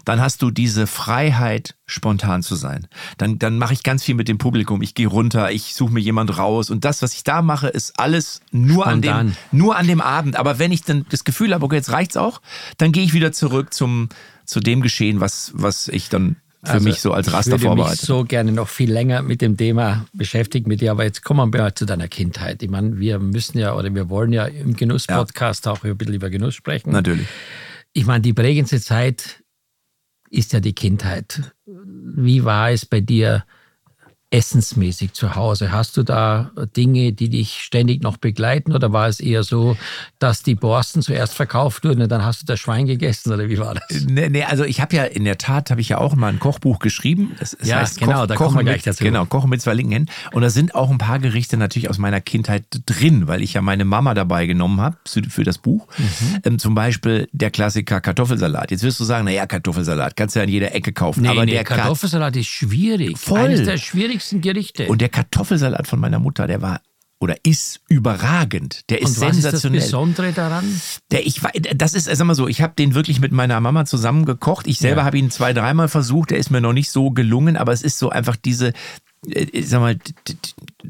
dann hast du diese Freiheit, spontan zu sein. Dann, dann mache ich ganz viel mit dem Publikum. Ich gehe runter, ich suche mir jemand raus und das, was ich da mache, ist alles nur an dem, nur an dem Abend. Aber wenn ich dann das Gefühl habe, okay, jetzt reicht's auch, dann gehe ich wieder zurück zum zu dem Geschehen, was was ich dann für mich so als Raster Also, ich würde mich so gerne noch viel länger mit dem Thema beschäftigen mit dir, aber jetzt kommen wir mal zu deiner Kindheit. Ich meine, wir müssen ja oder wir wollen ja im Genuss-Podcast auch ein bisschen über Genuss sprechen. Natürlich. Ich meine, die prägendste Zeit ist ja die Kindheit. Wie war es bei dir essensmäßig zu Hause? Hast du da Dinge, die dich ständig noch begleiten oder war es eher so, dass die Borsten zuerst verkauft wurden und dann hast du das Schwein gegessen oder wie war das? Nee, nee, also ich habe ja in der Tat habe ich ja auch mal ein Kochbuch geschrieben. Es, es Ja, genau, da kommen wir gleich dazu. Genau, Kochen mit zwei linken Händen. Und da sind auch ein paar Gerichte natürlich aus meiner Kindheit drin, weil ich ja meine Mama dabei genommen habe für, das Buch. Mhm. Ähm, zum Beispiel der Klassiker Kartoffelsalat. Jetzt wirst du sagen, naja, Kartoffelsalat kannst du ja in jeder Ecke kaufen. Nee, aber nee, der Ka- Kartoffelsalat ist schwierig. Voll. Eines der schwierigsten Gerichte. und der Kartoffelsalat von meiner Mutter, der war oder ist überragend. Der ist Und was ist das sensationell. Besondere daran? Der, ich, das ist, sag mal so, ich habe den wirklich mit meiner Mama zusammen gekocht. Ich selber Ja. habe ihn zwei, dreimal versucht. Der ist mir noch nicht so gelungen, aber es ist so einfach diese, äh, ich sag mal,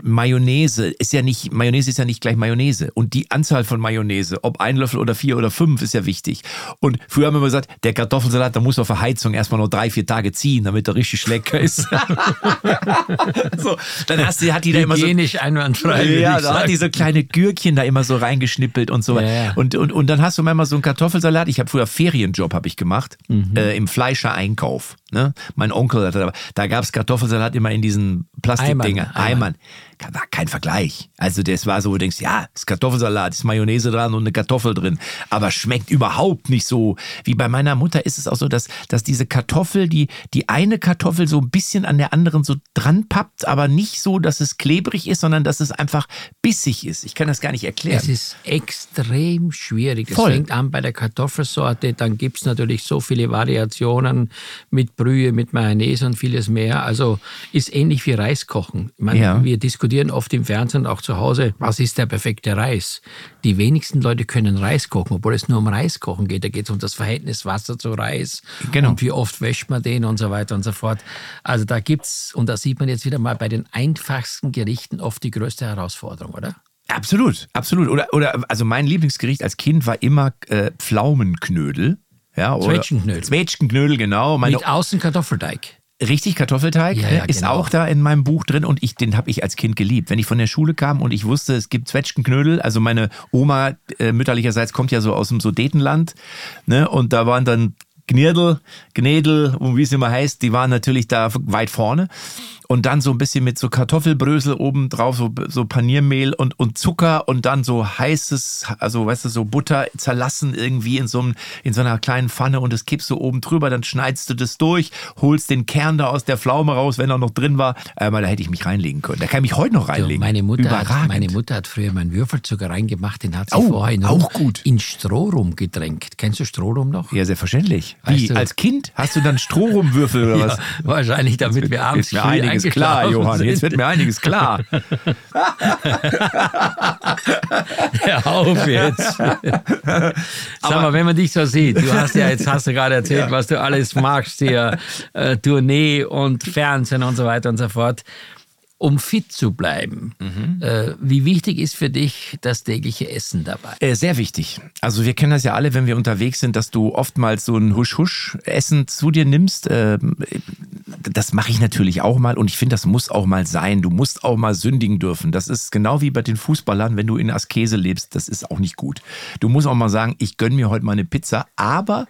Mayonnaise ist ja nicht, Mayonnaise ist ja nicht gleich Mayonnaise. Und die Anzahl von Mayonnaise, ob ein Löffel oder vier oder fünf, ist ja wichtig. Und früher haben wir immer gesagt, der Kartoffelsalat, der muss auf der Heizung erstmal noch drei, vier Tage ziehen, damit er richtig lecker ist. so, dann hast du, hat die da immer so, Hygienisch einwandfrei. ja, da hat die so kleine Gürkchen da immer so reingeschnippelt und so. Ja, ja. Und, und, und dann hast du manchmal so einen Kartoffelsalat. Ich habe früher Ferienjob habe ich gemacht Mhm. äh, im Fleischereinkauf. Ne? Mein Onkel hatte da, da gab es Kartoffelsalat immer in diesen Plastikdinger. Eimern, Eimern. War kein Vergleich. Also das war so, wo du denkst, ja, ist Kartoffelsalat, ist Mayonnaise dran und eine Kartoffel drin. Aber schmeckt überhaupt nicht so. Wie bei meiner Mutter ist es auch so, dass, dass diese Kartoffel, die, die eine Kartoffel so ein bisschen an der anderen so dran pappt, aber nicht so, dass es klebrig ist, sondern dass es einfach bissig ist. Ich kann das gar nicht erklären. Es ist extrem schwierig. Es fängt an bei der Kartoffelsorte, dann gibt es natürlich so viele Variationen mit Brühe, mit Mayonnaise und vieles mehr. Also ist ähnlich wie Reis kochen. Ich meine, Ja. wir diskutieren diskutieren oft im Fernsehen, auch zu Hause, was ist der perfekte Reis? Die wenigsten Leute können Reis kochen, obwohl es nur um Reis kochen geht. Da geht es um das Verhältnis Wasser zu Reis Genau. und wie oft wäscht man den und so weiter und so fort. Also da gibt's, und da sieht man jetzt wieder mal bei den einfachsten Gerichten oft die größte Herausforderung, oder? Absolut, absolut. Oder, oder also mein Lieblingsgericht als Kind war immer äh, Pflaumenknödel. Ja, oder Zwetschgenknödel. Zwetschgenknödel, genau. Meine, Mit außen Kartoffelteig. Richtig, Kartoffelteig Ja, ja, äh, ist genau. auch da in meinem Buch drin und ich, den habe ich als Kind geliebt. Wenn ich von der Schule kam und ich wusste, es gibt Zwetschgenknödel, also meine Oma äh, mütterlicherseits kommt ja so aus dem Sudetenland, ne, und da waren dann Gnirdel, Gnädel und wie es immer heißt, die waren natürlich da weit vorne. Und dann so ein bisschen mit so Kartoffelbrösel oben drauf, so, so Paniermehl und, und Zucker und dann so heißes, also weißt du, so Butter zerlassen irgendwie in so, einem, in so einer kleinen Pfanne und das kippst du oben drüber, dann schneidest du das durch, holst den Kern da aus der Pflaume raus, wenn er noch drin war. Aber da hätte ich mich reinlegen können. Da kann ich mich heute noch reinlegen. meine, Mutter Überragend. hat, meine Mutter hat früher meinen Würfelzucker reingemacht, den hat sie Oh, vorher gut. in Strohrum gedrängt. Kennst du Strohrum noch? ja, selbstverständlich. Weißt Wie, du- als Kind hast du dann Strohrumwürfel oder was? Ja, wahrscheinlich, damit wir abends Ist mir früh einiges klar, Johann. sind. Jetzt wird mir einiges klar. Hör auf jetzt. Sag mal, wenn man dich so sieht, du hast ja jetzt hast du gerade erzählt, was du alles magst hier, äh, Tournee und Fernsehen und so weiter und so fort. Um fit zu bleiben, Mhm. äh, wie wichtig ist für dich das tägliche Essen dabei? Äh, sehr wichtig. Also wir kennen das ja alle, wenn wir unterwegs sind, dass du oftmals so ein Husch-Husch-Essen zu dir nimmst. Ähm, das mache ich natürlich auch mal und ich finde, das muss auch mal sein. Du musst auch mal sündigen dürfen. Das ist genau wie bei den Fußballern, wenn du in Askese lebst, das ist auch nicht gut. Du musst auch mal sagen, ich gönn mir heute mal eine Pizza, aber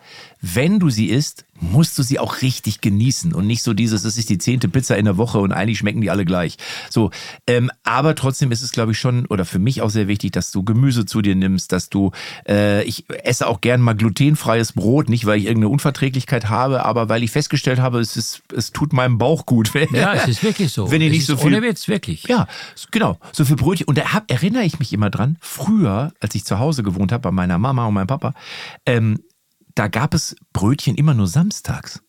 wenn du sie isst, musst du sie auch richtig genießen und nicht so dieses, das ist die zehnte Pizza in der Woche und eigentlich schmecken die alle gleich. So, ähm, aber trotzdem ist es, glaube ich, schon oder für mich auch sehr wichtig, dass du Gemüse zu dir nimmst, dass du, äh, ich esse auch gern mal glutenfreies Brot, nicht weil ich irgendeine Unverträglichkeit habe, aber weil ich festgestellt habe, es ist, es tut meinem Bauch gut. Ja, es ist wirklich so. Wenn ihr nicht so viel Ohne Witz, wirklich. ja, genau. So viel Brötchen. Und da hab, erinnere ich mich immer dran, früher, als ich zu Hause gewohnt habe, bei meiner Mama und meinem Papa, ähm, da gab es Brötchen immer nur samstags.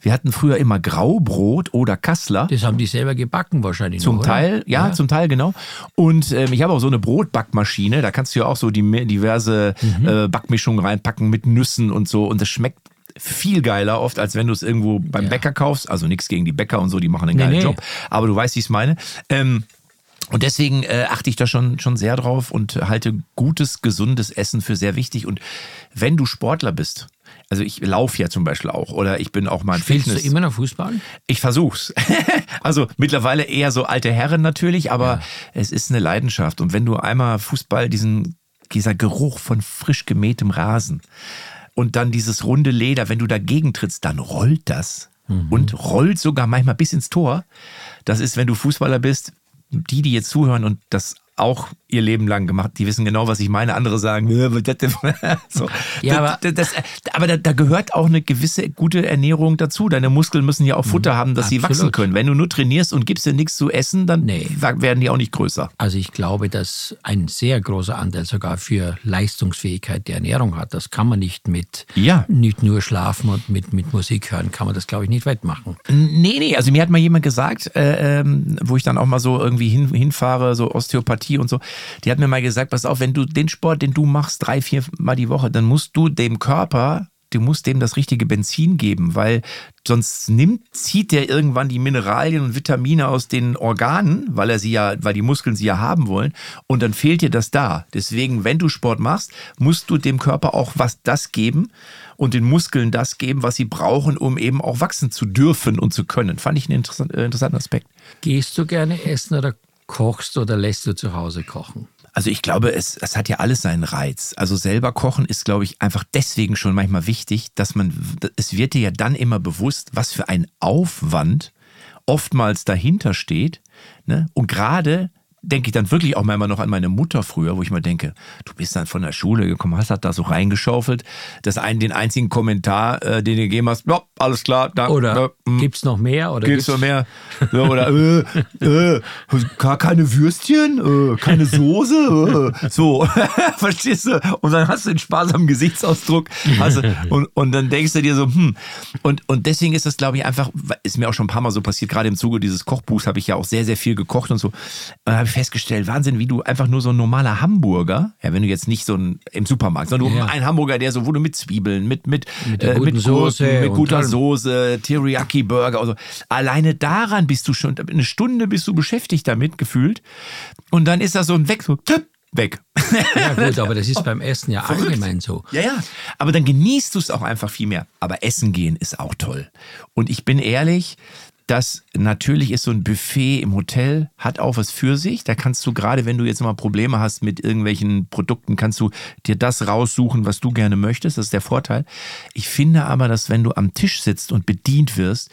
Wir hatten früher immer Graubrot oder Kassler. Das haben die selber gebacken wahrscheinlich Zum noch? Teil, ja, zum Teil, genau. Und ähm, ich habe auch so eine Brotbackmaschine, da kannst du ja auch so die diverse Mhm. äh, Backmischungen reinpacken mit Nüssen und so. Und das schmeckt viel geiler oft, als wenn du es irgendwo beim Ja. Bäcker kaufst. Also nichts gegen die Bäcker und so, die machen einen geilen nee. Job. Aber du weißt, wie ich es meine. Ähm, und deswegen äh, achte ich da schon, schon sehr drauf und halte gutes, gesundes Essen für sehr wichtig. Und wenn du Sportler bist, also ich laufe ja zum Beispiel auch oder ich bin auch mal ein Spielst Fitness. du immer noch Fußball? Ich versuch's. also mittlerweile eher so alte Herren natürlich, aber es ist eine Leidenschaft. Und wenn du einmal Fußball, diesen, dieser Geruch von frisch gemähtem Rasen und dann dieses runde Leder, wenn du dagegen trittst, dann rollt das und rollt sogar manchmal bis ins Tor. Das ist, wenn du Fußballer bist, die, die jetzt zuhören und das auch ihr Leben lang gemacht, die wissen genau, was ich meine. Andere sagen, so. Ja, aber- das, das, aber da, da gehört auch eine gewisse gute Ernährung dazu. Deine Muskeln müssen ja auch Futter haben, dass sie absolut. wachsen können. Wenn du nur trainierst und gibst dir nichts zu essen, dann Nee. werden die auch nicht größer. Also ich glaube, dass ein sehr großer Anteil sogar für Leistungsfähigkeit der Ernährung hat. Das kann man nicht mit Ja. nicht nur schlafen und mit, mit Musik hören, kann man das, glaube ich, nicht wettmachen. Nee, nee, also mir hat mal jemand gesagt, äh, ähm, wo ich dann auch mal so irgendwie hin, hinfahre, so Osteopathie und so, die hat mir mal gesagt, pass auf, wenn du den Sport, den du machst, drei, vier Mal die Woche, dann musst du dem Körper, du musst dem das richtige Benzin geben, weil sonst nimmt, zieht der irgendwann die Mineralien und Vitamine aus den Organen, weil er sie ja, weil die Muskeln sie ja haben wollen, und dann fehlt dir das da. Deswegen, wenn du Sport machst, musst du dem Körper auch was das geben und den Muskeln das geben, was sie brauchen, um eben auch wachsen zu dürfen und zu können. Fand ich einen äh, interessanten Aspekt. Gehst du gerne essen oder kochst oder lässt du zu Hause kochen? Also ich glaube, es, es hat ja alles seinen Reiz. Also selber kochen ist, glaube ich, einfach deswegen schon manchmal wichtig, dass man, es wird dir ja dann immer bewusst, was für ein Aufwand oftmals dahinter steht. Ne? Und gerade denke ich dann wirklich auch manchmal noch an meine Mutter früher, wo ich mal denke, du bist dann von der Schule gekommen, hast da so reingeschaufelt, das einen, den einzigen Kommentar, äh, den du gegeben hast, ja, alles klar, danke. Oder ja, mm, gibt's noch mehr? Oder gibt's noch mehr? Ja, oder äh, äh, gar keine Würstchen, äh, keine Soße, äh, so, verstehst du? Und dann hast du einen sparsamen Gesichtsausdruck hast du, und, und dann denkst du dir so, hm, und, und deswegen ist das, glaube ich, einfach, ist mir auch schon ein paar Mal so passiert, gerade im Zuge dieses Kochbuchs habe ich ja auch sehr, sehr viel gekocht und so. Und dann habe ich festgestellt, Wahnsinn, wie du einfach nur so ein normaler Hamburger, ja, wenn du jetzt nicht so ein im Supermarkt, sondern Ja. ein Hamburger, der so, wo du mit Zwiebeln, mit, mit, Mit äh, mit Soße Gurken, mit guter. Soße, Teriyaki-Burger, also alleine daran bist du schon, eine Stunde bist du beschäftigt damit, gefühlt. Und dann ist das so ein Weg, so, tipp, weg. Ja gut, aber das ist beim Essen ja allgemein so. Ja, ja. Aber dann genießt du es auch einfach viel mehr. Aber essen gehen ist auch toll. Und ich bin ehrlich, dass natürlich ist so ein Buffet im Hotel, hat auch was für sich. Da kannst du gerade, wenn du jetzt mal Probleme hast mit irgendwelchen Produkten, kannst du dir das raussuchen, was du gerne möchtest. Das ist der Vorteil. Ich finde aber, dass wenn du am Tisch sitzt und bedient wirst,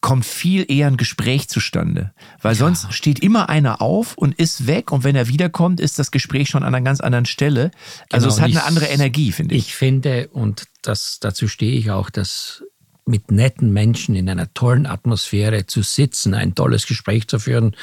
kommt viel eher ein Gespräch zustande. Weil sonst steht immer einer auf und ist weg und wenn er wiederkommt, ist das Gespräch schon an einer ganz anderen Stelle. Also Genau, es hat und eine ich- andere Energie, finde ich. Ich finde, und das, dazu stehe ich auch, dass mit netten Menschen in einer tollen Atmosphäre zu sitzen, ein tolles Gespräch zu führen,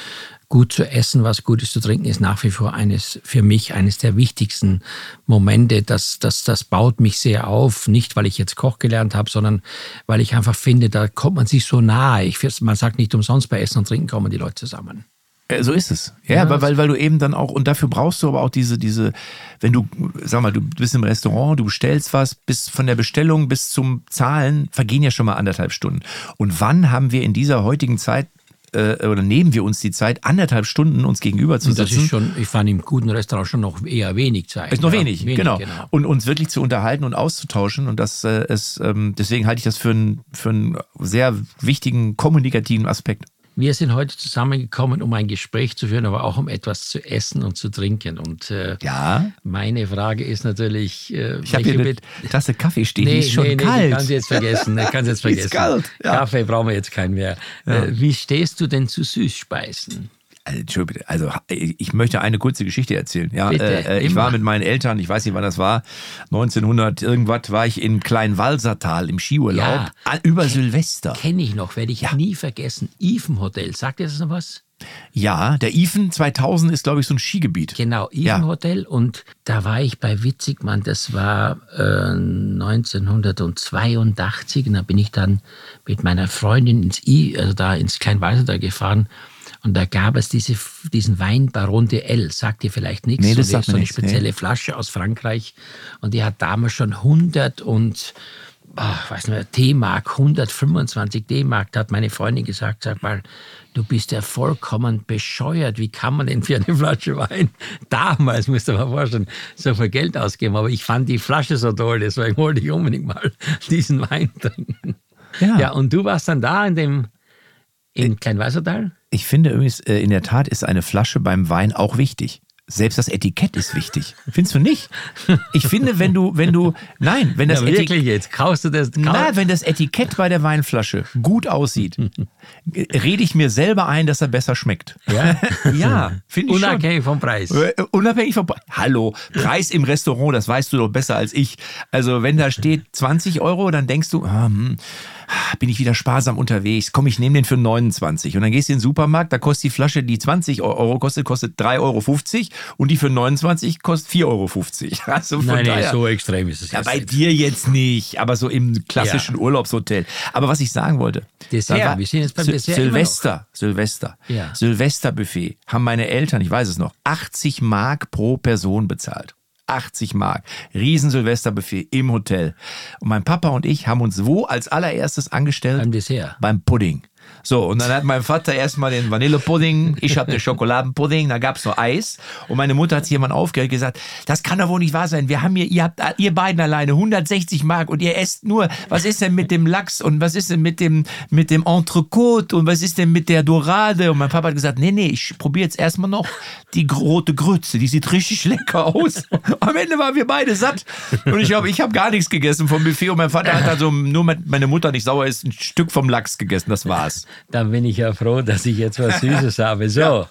gut zu essen, was Gutes zu trinken, ist nach wie vor eines, für mich eines der wichtigsten Momente. Das, das, das baut mich sehr auf, nicht weil ich jetzt Koch gelernt habe, sondern weil ich einfach finde, da kommt man sich so nahe. Ich, man sagt nicht umsonst, bei Essen und Trinken kommen die Leute zusammen. Äh, So ist es. Ja, weil, weil, weil du eben dann auch, und dafür brauchst du aber auch diese, diese, wenn du, sag mal, du bist im Restaurant, du bestellst was, bis von der Bestellung bis zum Zahlen vergehen ja schon mal anderthalb Stunden. Und wann haben wir in dieser heutigen Zeit, äh, oder nehmen wir uns die Zeit, anderthalb Stunden uns gegenüber zu Und das sitzen? ist schon, ich fand im guten Restaurant schon noch eher wenig Zeit. Ist noch Ja, wenig, genau. genau. Und uns wirklich zu unterhalten und auszutauschen. Und das äh, ist, ähm, deswegen halte ich das für, einen für einen sehr wichtigen kommunikativen Aspekt. Wir sind heute zusammengekommen, um ein Gespräch zu führen, aber auch um etwas zu essen und zu trinken. Und äh, Ja. meine Frage ist natürlich, äh, Ich habe hier eine Bet- Tasse Kaffee stehen, die Nee, ist schon nee, nee, kalt. die kannst jetzt vergessen. Die kannst jetzt Die ist vergessen. kalt, ja. Kaffee brauchen wir jetzt keinen mehr. Äh, wie stehst du denn zu Süßspeisen? Also, Entschuldigung, also ich möchte eine kurze Geschichte erzählen. Ja, Bitte, äh, ich war mit meinen Eltern, ich weiß nicht, wann das war, 1900 irgendwas, war ich in Kleinwalsertal im Skiurlaub Ja. Über Silvester. Kenne ich noch, werde ich nie vergessen. Ifen Hotel, sagt dir das noch was? Ja, der Ifen 2000 ist, glaube ich, so ein Skigebiet. Genau, Ja. Even Hotel. Und da war ich bei Witzigmann, das war äh, 1982. Und da bin ich dann mit meiner Freundin ins I, also da ins Kleinwalsertal gefahren. Und da gab es diese, diesen Wein Baron de L. Sagt dir vielleicht nichts. Nee, das sagt so eine nichts, nee. spezielle Flasche aus Frankreich. Und die hat damals schon 100 und ach, weiß nicht, D-Mark, 125 D-Mark, da hat meine Freundin gesagt, sag mal, du bist ja vollkommen bescheuert. Wie kann man denn für eine Flasche Wein damals, musst du mal vorstellen, so viel Geld ausgeben? Aber ich fand die Flasche so toll, deswegen wollte ich unbedingt mal diesen Wein trinken. Ja. Ja, und du warst dann da in dem, in Kleinwassertal? Ich finde übrigens, äh, in der Tat ist eine Flasche beim Wein auch wichtig. Selbst das Etikett ist wichtig. Findest du nicht? Ich finde, wenn du, wenn du, nein, wenn das ja, Etikett, wirklich jetzt, kaufst du das? Kauf, Na, wenn das Etikett bei der Weinflasche gut aussieht, rede ich mir selber ein, dass er besser schmeckt. ja? Ja, finde ich schon. Unabhängig vom Preis. Äh, Unabhängig vom Preis. Hallo, Preis im Restaurant, das weißt du doch besser als ich. Also wenn da steht 20 Euro, dann denkst du, ah, hm, bin ich wieder sparsam unterwegs. Komm, ich nehme den für 29. Und dann gehst du in den Supermarkt, da kostet die Flasche, die 20 Euro kostet, kostet 3,50 Euro und die für 29 kostet 4,50 Euro. Also von Nein, nee, daher, so extrem ist es ja, jetzt bei nicht. dir jetzt nicht, aber so im klassischen Ja. Urlaubshotel. Aber was ich sagen wollte. Dessert, war- wir sind jetzt beim Sil- Dessert. Silvester, Silvester. Ja. Silvesterbuffet haben meine Eltern, ich weiß es noch, 80 Mark pro Person bezahlt. 80 Mark. Riesen Silvesterbuffet im Hotel. Und mein Papa und ich haben uns wo als allererstes angestellt? Beim Dessert. Beim Pudding. So, und dann hat mein Vater erstmal den Vanillepudding, ich habe den Schokoladenpudding, da gab's noch Eis. Und meine Mutter hat sich jemand aufgeregt gesagt, das kann doch wohl nicht wahr sein. Wir haben hier, ihr habt, ihr beiden alleine 160 Mark und ihr esst nur, was ist denn mit dem Lachs und was ist denn mit dem, mit dem Entrecote und was ist denn mit der Dorade? Und mein Papa hat gesagt, nee, nee, ich probiere jetzt erstmal noch die rote Grütze, die sieht richtig lecker aus. Am Ende waren wir beide satt. Und ich glaube, ich habe gar nichts gegessen vom Buffet und mein Vater hat also nur, meine Mutter nicht sauer ist, ein Stück vom Lachs gegessen, das war's. Dann bin ich ja froh, dass ich jetzt was Süßes habe. So, ja.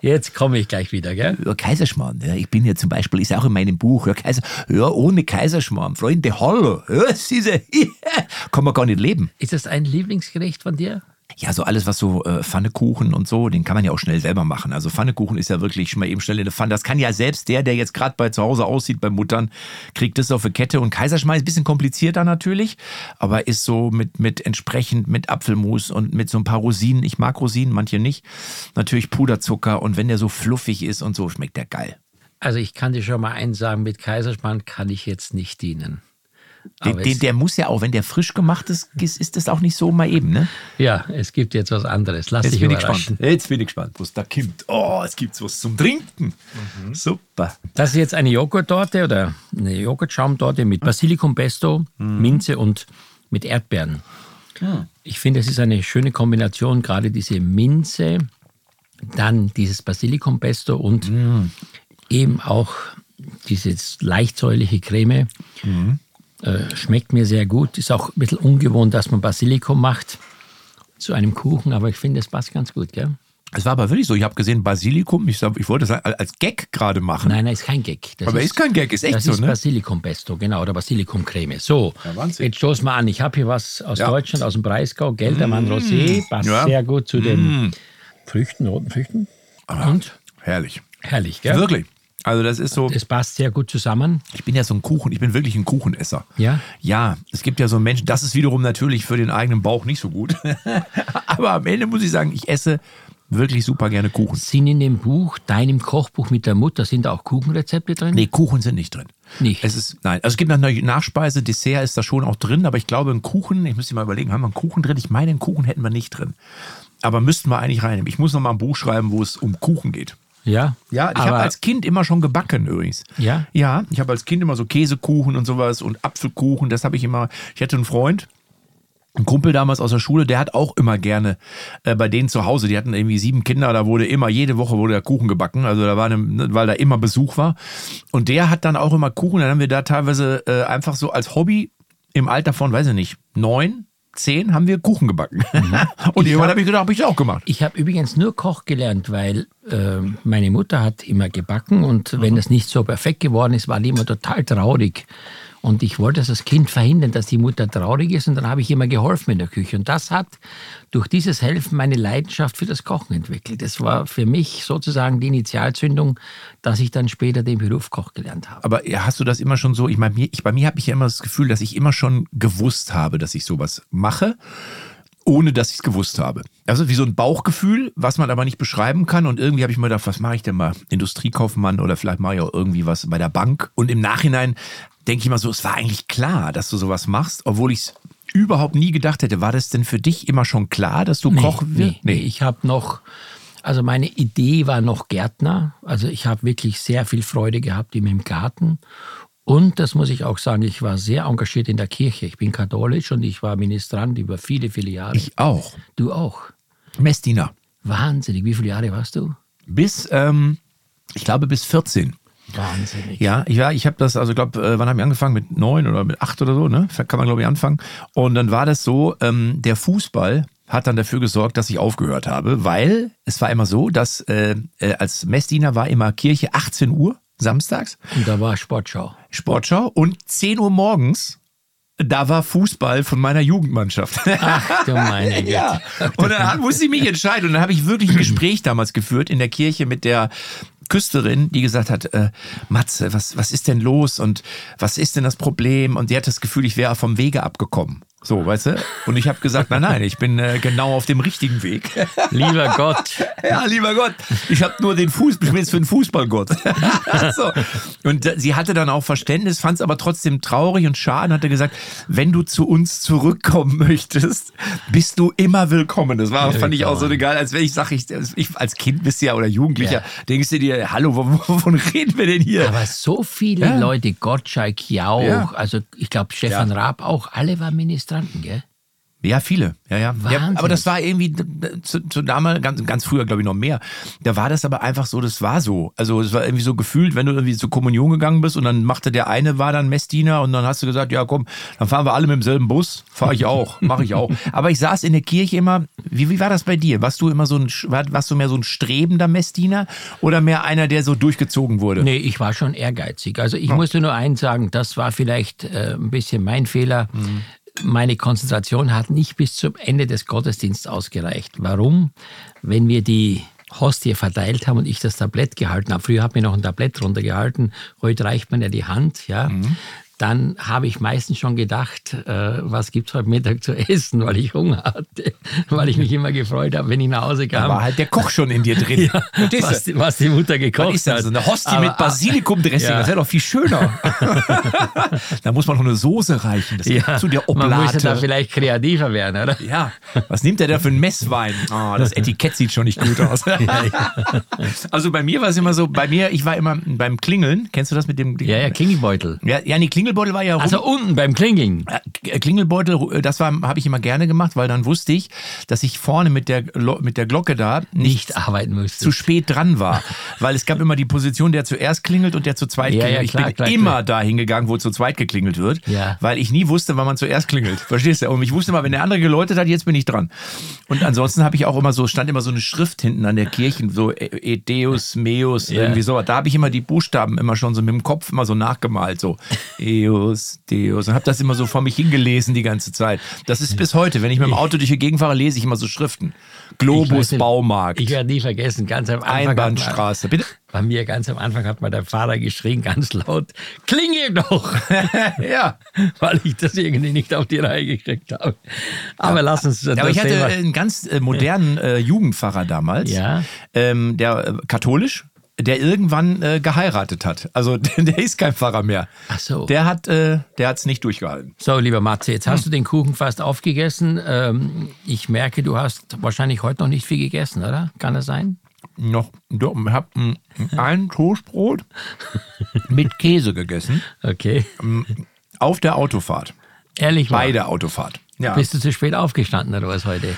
jetzt komme ich gleich wieder, gell? Ja, Kaiserschmarrn. Ja, ich bin ja zum Beispiel, ist auch in meinem Buch, ja, Kaiser, ja ohne Kaiserschmarrn. Freunde, hallo. Ja, diese, kann man gar nicht leben. Ist das ein Lieblingsgericht von dir? Ja, so alles, was so äh, Pfannekuchen und so, den kann man ja auch schnell selber machen. Also Pfannekuchen ist ja wirklich schon mal eben schnell in der Pfanne. Das kann ja selbst der, der jetzt gerade bei zu Hause aussieht, bei Muttern, kriegt das auf eine Kette. Und Kaiserschmarrn ist ein bisschen komplizierter natürlich, aber ist so mit, mit entsprechend mit Apfelmus und mit so ein paar Rosinen. Ich mag Rosinen, manche nicht. Natürlich Puderzucker und wenn der so fluffig ist und so, schmeckt der geil. Also ich kann dir schon mal eins sagen, mit Kaiserschmarrn kann ich jetzt nicht dienen. Den, den, der muss ja auch, wenn der frisch gemacht ist, ist das auch nicht so mal eben, ne? Ja, es gibt jetzt was anderes. Lass jetzt dich bin überraschen. Ich gespannt. Jetzt bin ich gespannt, was da kommt. Oh, es gibt was zum Trinken. Mhm. Super. Das ist jetzt eine Joghurttorte oder eine Joghurtschaumtorte mit Basilikum Pesto, mhm. Minze und mit Erdbeeren. Mhm. Ich finde, es ist eine schöne Kombination, gerade diese Minze, dann dieses Basilikum Pesto und mhm. eben auch dieses leicht säuerliche Creme. Mhm. Äh, schmeckt mir sehr gut. Ist auch ein bisschen ungewohnt, dass man Basilikum macht zu einem Kuchen, aber ich finde, es passt ganz gut, gell? Es war aber wirklich so. Ich habe gesehen, Basilikum, ich, ich wollte das als Gag gerade machen. Nein, nein, ist kein Gag. Das aber ist, ist kein Gag, ist echt das so, ist ne? Basilikumpesto, genau, oder Basilikumcreme. So, ja, jetzt stoßen wir an. Ich habe hier was aus ja. Deutschland, aus dem Breisgau, Geldermann mmh. Rosé. Passt ja. sehr gut zu den mmh. Früchten, roten Früchten. Und? Herrlich. Herrlich, gell? Wirklich. Also das ist so. Es passt sehr gut zusammen. Ich bin ja so ein Kuchen, ich bin wirklich ein Kuchenesser. Ja? Ja, es gibt ja so Menschen, das ist wiederum natürlich für den eigenen Bauch nicht so gut. Aber am Ende muss ich sagen, ich esse wirklich super gerne Kuchen. Sind in dem Buch, deinem Kochbuch mit der Mutter, sind da auch Kuchenrezepte drin? Nee, Kuchen sind nicht drin. Nicht? Es ist, nein, also es gibt eine Nachspeise, Dessert ist da schon auch drin, aber ich glaube, ein Kuchen, ich müsste mal überlegen, haben wir einen Kuchen drin? Ich meine, einen Kuchen hätten wir nicht drin. Aber müssten wir eigentlich reinnehmen. Ich muss noch mal ein Buch schreiben, wo es um Kuchen geht. Ja. Ja, ich habe als Kind immer schon gebacken übrigens. Ja. Ja, ich habe als Kind immer so Käsekuchen und sowas und Apfelkuchen. Das habe ich immer. Ich hatte einen Freund, ein Kumpel damals aus der Schule, der hat auch immer gerne äh, bei denen zu Hause, die hatten irgendwie sieben Kinder, da wurde immer, jede Woche wurde der Kuchen gebacken, also da war eine, ne, weil da immer Besuch war. Und der hat dann auch immer Kuchen, dann haben wir da teilweise äh, einfach so als Hobby im Alter von, weiß ich nicht, neun, zehn haben wir Kuchen gebacken. Mhm. Und ich irgendwann habe ich gedacht, habe ich auch gemacht. Ich habe übrigens nur Koch gelernt, weil äh, meine Mutter hat immer gebacken und mhm. wenn es nicht so perfekt geworden ist, war die immer total traurig. Und ich wollte das Kind verhindern, dass die Mutter traurig ist. Und dann habe ich immer geholfen in der Küche. Und das hat durch dieses Helfen meine Leidenschaft für das Kochen entwickelt. Das war für mich sozusagen die Initialzündung, dass ich dann später den Beruf Koch gelernt habe. Aber hast du das immer schon so? Ich meine, ich, bei mir habe ich ja immer das Gefühl, dass ich immer schon gewusst habe, dass ich sowas mache ohne dass ich es gewusst habe. Also wie so ein Bauchgefühl, was man aber nicht beschreiben kann. Und irgendwie habe ich mir gedacht, was mache ich denn mal? Industriekaufmann oder vielleicht mache ich auch irgendwie was bei der Bank. Und im Nachhinein denke ich mal so, es war eigentlich klar, dass du sowas machst, obwohl ich es überhaupt nie gedacht hätte. War das denn für dich immer schon klar, dass du nee, Koch wirst? Nee, nee, ich habe noch, also meine Idee war noch Gärtner. Also ich habe wirklich sehr viel Freude gehabt in meinem Garten. Und das muss ich auch sagen, ich war sehr engagiert in der Kirche. Ich bin katholisch und ich war Ministrant über viele, viele Jahre. Ich auch. Du auch. Messdiener. Wahnsinnig. Wie viele Jahre warst du? Bis, ähm, ich glaube, bis 14. Wahnsinnig. Ja, ich, ja, ich habe das, also glaube, äh, wann haben wir angefangen? Mit neun oder mit acht oder so, ne? Kann man, glaube ich, anfangen. Und dann war das so, ähm, der Fußball hat dann dafür gesorgt, dass ich aufgehört habe, weil es war immer so, dass äh, äh, als Messdiener war immer Kirche 18 Uhr samstags. Und da war Sportschau. Sportschau und 10 Uhr morgens da war Fußball von meiner Jugendmannschaft. Ach du meine Güte. ja. Und dann musste ich mich entscheiden. Und dann habe ich wirklich ein Gespräch damals geführt in der Kirche mit der Küsterin, die gesagt hat, äh, Matze, was, was ist denn los und was ist denn das Problem? Und die hat das Gefühl, ich wäre vom Wege abgekommen. So, weißt du? Und ich habe gesagt, nein, nein, ich bin äh, genau auf dem richtigen Weg. Lieber Gott. ja, lieber Gott. Ich habe nur den Fuß, ich bin jetzt für den Fußballgott. so. Und äh, sie hatte dann auch Verständnis, fand es aber trotzdem traurig und schade und hatte gesagt, wenn du zu uns zurückkommen möchtest, bist du immer willkommen. Das war, fand ich auch so egal, als wenn ich sage, ich, ich, als Kind bist du ja oder Jugendlicher, ja. denkst du dir, hallo, wovon reden wir denn hier? Aber so viele ja. Leute, Gottschalk, Jauch, ja. also ich glaube Stefan Raab auch, alle waren Minister Demonstranten, gell? Ja, viele. Ja, ja. ja aber das war irgendwie zu, zu damals, ganz, ganz früher, glaube ich, noch mehr. Da war das aber einfach so, das war so. Also es war irgendwie so gefühlt, wenn du irgendwie zur Kommunion gegangen bist und dann machte der eine, war dann Messdiener und dann hast du gesagt, ja komm, dann fahren wir alle mit demselben Bus. Fahre ich auch, mache ich auch. Aber ich saß in der Kirche immer, wie, wie war das bei dir? Warst du immer so ein, war- warst du mehr so ein strebender Messdiener oder mehr einer, der so durchgezogen wurde? Nee, ich war schon ehrgeizig. Also ich musste nur eins sagen, das war vielleicht äh, ein bisschen mein Fehler. Meine Konzentration hat nicht bis zum Ende des Gottesdienstes ausgereicht. Warum? Wenn wir die Hostie verteilt haben und ich das Tablett gehalten habe, früher hat mir noch ein Tablett runtergehalten, heute reicht man ja die Hand, ja. Dann habe ich meistens schon gedacht, äh, was gibt's heute Mittag zu essen, weil ich Hunger hatte, weil ich mich immer gefreut habe, wenn ich nach Hause Da kam. war halt der Koch schon in dir drin. Verstehst was, die, was die Mutter gekocht ist hat. So eine Hostie Aber- mit Basilikumdressing, Ja. das wäre doch viel schöner. da muss man noch eine Soße reichen. Das Ja, zu der man Oblate. müsste da vielleicht kreativer werden, oder? ja, was nimmt der da für einen Messwein? Oh, das Etikett sieht schon nicht gut aus. also bei mir war es immer so, bei mir, ich war immer beim Klingeln, kennst du das mit dem Ja, ja, Klingelbeutel. Ja, ja, nee, Klingelbeutel war ja rum. Also unten beim Klingeln. Äh, Klingelbeutel, äh, das habe ich immer gerne gemacht, weil dann wusste ich, dass ich vorne mit der, mit der Glocke da nicht Nicht arbeiten musste. zu spät dran war. Weil es gab immer die Position, der zuerst klingelt und der zu zweit Ja, klingelt. ja, ich klar, bin klar, immer klar. dahin gegangen, wo zu zweit geklingelt wird, Ja. weil ich nie wusste, wann man zuerst klingelt. Verstehst du? Und ich wusste immer, wenn der andere geläutet hat, jetzt bin ich dran. Und ansonsten habe ich auch immer so, stand immer so eine Schrift hinten an der Kirche, so E- Edeus, Meus, Ja. irgendwie sowas. Da habe ich immer die Buchstaben immer schon so mit dem Kopf immer so nachgemalt, so Eus, Deus. Und habe das immer so vor mich hingelesen die ganze Zeit. Das ist bis heute. Wenn ich mit dem Auto durch die Gegend fahre, lese ich immer so Schriften. Ich Globus nicht, Baumarkt. Ich werde nie vergessen, ganz am Anfang. Einbahnstraße. Bitte? Bei mir ganz am Anfang hat mal der Fahrer geschrien, ganz laut, klingel doch! ja. Weil ich das irgendwie nicht auf die Reihe gekriegt habe. Aber lass uns das Ja, aber ich hatte einen ganz äh, modernen äh, Jugendpfarrer damals, Ja. ähm, der äh, katholisch, der irgendwann äh, geheiratet hat. Also der, der ist kein Pfarrer mehr. Ach so. Der hat äh, der hat's nicht durchgehalten. So, lieber Matze, jetzt hast Hm. du den Kuchen fast aufgegessen. Ähm, ich merke, du hast wahrscheinlich heute noch nicht viel gegessen, oder? Kann das sein? Noch doch, ich hab ein, Toastbrot mit Käse gegessen Okay. auf der Autofahrt. Ehrlich wahr? Bei der Autofahrt. Ja. Bist du zu spät aufgestanden oder was heute?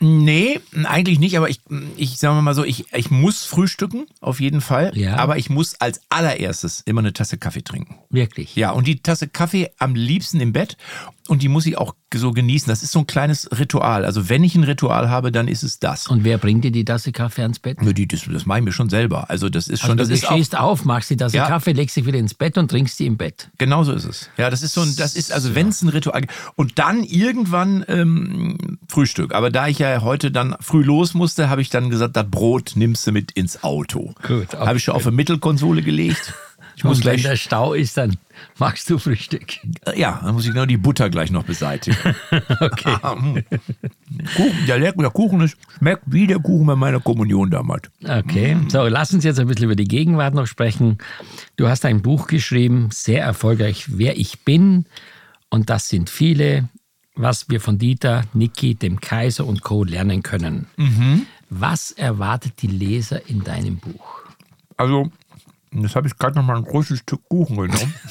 Nee, eigentlich nicht, aber ich, ich sage mal so, ich, ich muss frühstücken, auf jeden Fall. Ja. Aber ich muss als allererstes immer eine Tasse Kaffee trinken. Wirklich? Ja, und die Tasse Kaffee am liebsten im Bett. Und die muss ich auch so genießen. Das ist so ein kleines Ritual. Also wenn ich ein Ritual habe, dann ist es das. Und wer bringt dir die Tasse Kaffee ans Bett? Nö, die, das, das mache ich mir schon selber. Also das ist schon, Also das du auch, stehst auf, machst die Tasse Ja. Kaffee, legst dich wieder ins Bett und trinkst die im Bett. Genau so ist es. Ja, das ist so ein, das ist, also wenn es ein Ritual Und dann irgendwann ähm, Frühstück. Aber da ich ja heute dann früh los musste, habe ich dann gesagt, das Brot nimmst du mit ins Auto. Gut, auch Habe ich schon auf eine Mittelkonsole gelegt. Ich muss und wenn gleich, der Stau ist, dann machst du Frühstück. ja, dann muss ich genau die Butter gleich noch beseitigen. Okay. Kuchen, der, lecker- der Kuchen ist, schmeckt wie der Kuchen bei meiner Kommunion damals. Okay, so lass uns jetzt ein bisschen über die Gegenwart noch sprechen. Du hast ein Buch geschrieben, sehr erfolgreich, Wer ich bin. Und das sind viele, was wir von Dieter, Niki, dem Kaiser und Co. lernen können. Was erwartet die Leser in deinem Buch? Also, jetzt habe ich gerade noch mal ein großes Stück Kuchen genommen.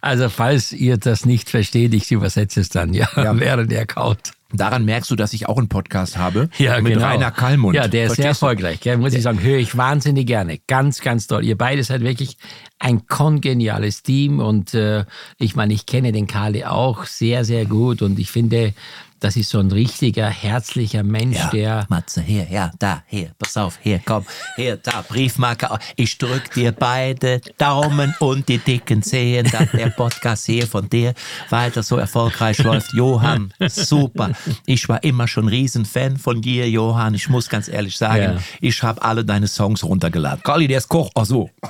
Also falls ihr das nicht versteht, ich übersetze es dann, ja, Ja. während er kaut. Daran merkst du, dass ich auch einen Podcast habe Ja, mit genau. Rainer Kallmund. Ja, der ist sehr Verstehst du? erfolgreich. Gell? Muss ich sagen, höre ich wahnsinnig gerne. Ganz, ganz toll. Ihr beide seid wirklich ein kongeniales Team und äh, ich meine, ich kenne den Kali auch sehr, sehr gut und ich finde, das ist so ein richtiger, herzlicher Mensch, der Matze, hier, ja, da, hier, pass auf, hier, komm, hier, da, Briefmarke, ich drück dir beide Daumen und die dicken Zehen, dass der Podcast hier von dir weiter so erfolgreich läuft. Johann, super. Ich war immer schon Riesenfan von dir, Johann. Ich muss ganz ehrlich sagen, Ja. ich habe alle deine Songs runtergeladen. Kali, der ist Koch. Ach so.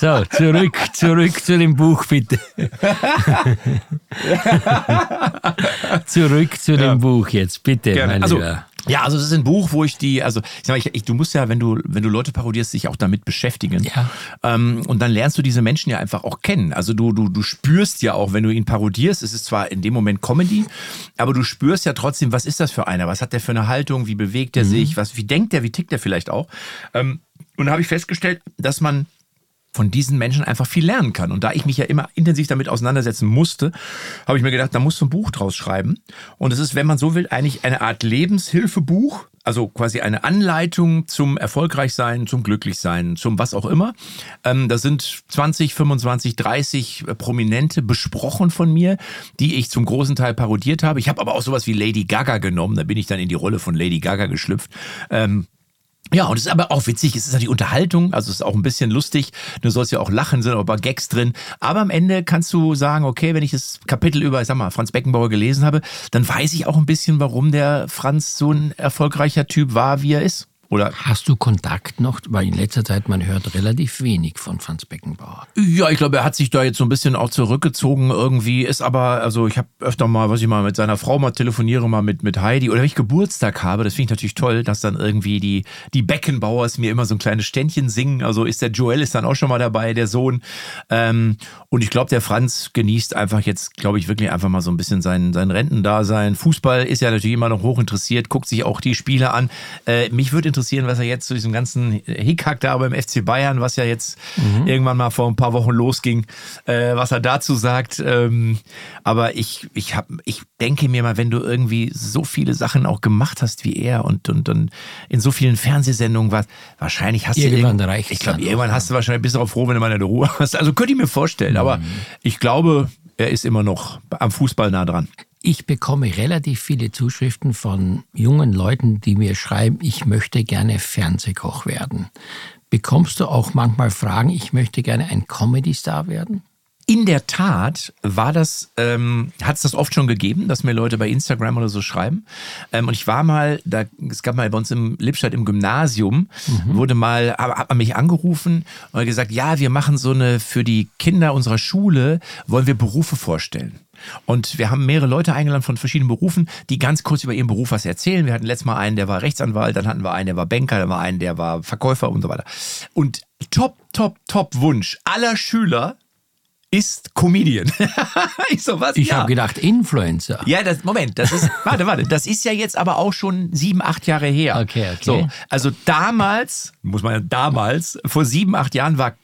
So, zurück, zurück zu dem Buch, bitte. zurück zu dem Buch jetzt, bitte, Gerne. mein Also, Lieber. ja, also es ist ein Buch, wo ich die, also ich sag mal, ich, ich, du musst ja, wenn du, wenn du Leute parodierst, dich auch damit beschäftigen. Ja. Ähm, und dann lernst du diese Menschen ja einfach auch kennen. Also du, du, du spürst ja auch, wenn du ihn parodierst, es ist zwar in dem Moment Comedy, aber du spürst ja trotzdem, was ist das für einer? Was hat der für eine Haltung? Wie bewegt er sich? Was, wie denkt der? Wie tickt er vielleicht auch? Ähm, und da habe ich festgestellt, dass man von diesen Menschen einfach viel lernen kann. Und da ich mich ja immer intensiv damit auseinandersetzen musste, habe ich mir gedacht, da musst du ein Buch draus schreiben. Und es ist, wenn man so will, eigentlich eine Art Lebenshilfebuch, also quasi eine Anleitung zum Erfolgreichsein, zum Glücklichsein, zum was auch immer. Ähm, da sind 20, 25, 30 Prominente besprochen von mir, die ich zum großen Teil parodiert habe. Ich habe aber auch sowas wie Lady Gaga genommen. Da bin ich dann in die Rolle von Lady Gaga geschlüpft. Ähm, ja, und es ist aber auch witzig, es ist natürlich Unterhaltung, also es ist auch ein bisschen lustig, du sollst ja auch lachen, sind auch ein paar Gags drin, aber am Ende kannst du sagen, okay, wenn ich das Kapitel über, ich sag mal, Franz Beckenbauer gelesen habe, dann weiß ich auch ein bisschen, warum der Franz so ein erfolgreicher Typ war, wie er ist. Oder Hast du Kontakt noch? Weil in letzter Zeit man hört relativ wenig von Franz Beckenbauer. Ja, ich glaube, er hat sich da jetzt so ein bisschen auch zurückgezogen irgendwie. Ist aber, also ich habe öfter mal, was ich mal mit seiner Frau mal telefoniere, mal mit, mit Heidi. Oder wenn ich Geburtstag habe, das finde ich natürlich toll, dass dann irgendwie die, die Beckenbauers mir immer so ein kleines Ständchen singen. Also ist der Joel ist dann auch schon mal dabei, der Sohn. Ähm, und ich glaube, der Franz genießt einfach jetzt, glaube ich, wirklich einfach mal so ein bisschen sein, sein Rentendasein. Fußball ist ja natürlich immer noch hoch interessiert, guckt sich auch die Spiele an. Äh, mich würde interessieren, was er jetzt zu diesem ganzen Hickhack da beim FC Bayern, was ja jetzt mhm. irgendwann mal vor ein paar Wochen losging, äh, was er dazu sagt. Ähm, aber ich, ich, hab, ich denke mir mal, wenn du irgendwie so viele Sachen auch gemacht hast wie er und, und, und in so vielen Fernsehsendungen warst, wahrscheinlich hast irgendwann du. Reicht ich glaube, irgendwann hast du wahrscheinlich bist du auch froh, wenn du mal eine Ruhe hast. Also könnte ich mir vorstellen, aber mhm. ich glaube, er ist immer noch am Fußball nah dran. Ich bekomme relativ viele Zuschriften von jungen Leuten, die mir schreiben, ich möchte gerne Fernsehkoch werden. Bekommst du auch manchmal Fragen, ich möchte gerne ein Comedy-Star werden? In der Tat war das, ähm, hat es das oft schon gegeben, dass mir Leute bei Instagram oder so schreiben. Ähm, und ich war mal, da, es gab mal bei uns im Lippstadt im Gymnasium, mhm. wurde mal, hat man mich angerufen und gesagt, ja, wir machen so eine, für die Kinder unserer Schule, wollen wir Berufe vorstellen. Und wir haben mehrere Leute eingeladen von verschiedenen Berufen, die ganz kurz über ihren Beruf was erzählen. Wir hatten letztes Mal einen, der war Rechtsanwalt, dann hatten wir einen, der war Banker, dann war einen, der war Verkäufer und so weiter. Und top, top, top Wunsch aller Schüler ist Comedian. ich so, was? Ich ja. habe gedacht, Influencer. Ja, das, Moment, das ist, warte, warte, das ist ja jetzt aber auch schon sieben, acht Jahre her. Okay, okay. So, also damals, muss man ja damals, vor sieben, acht Jahren war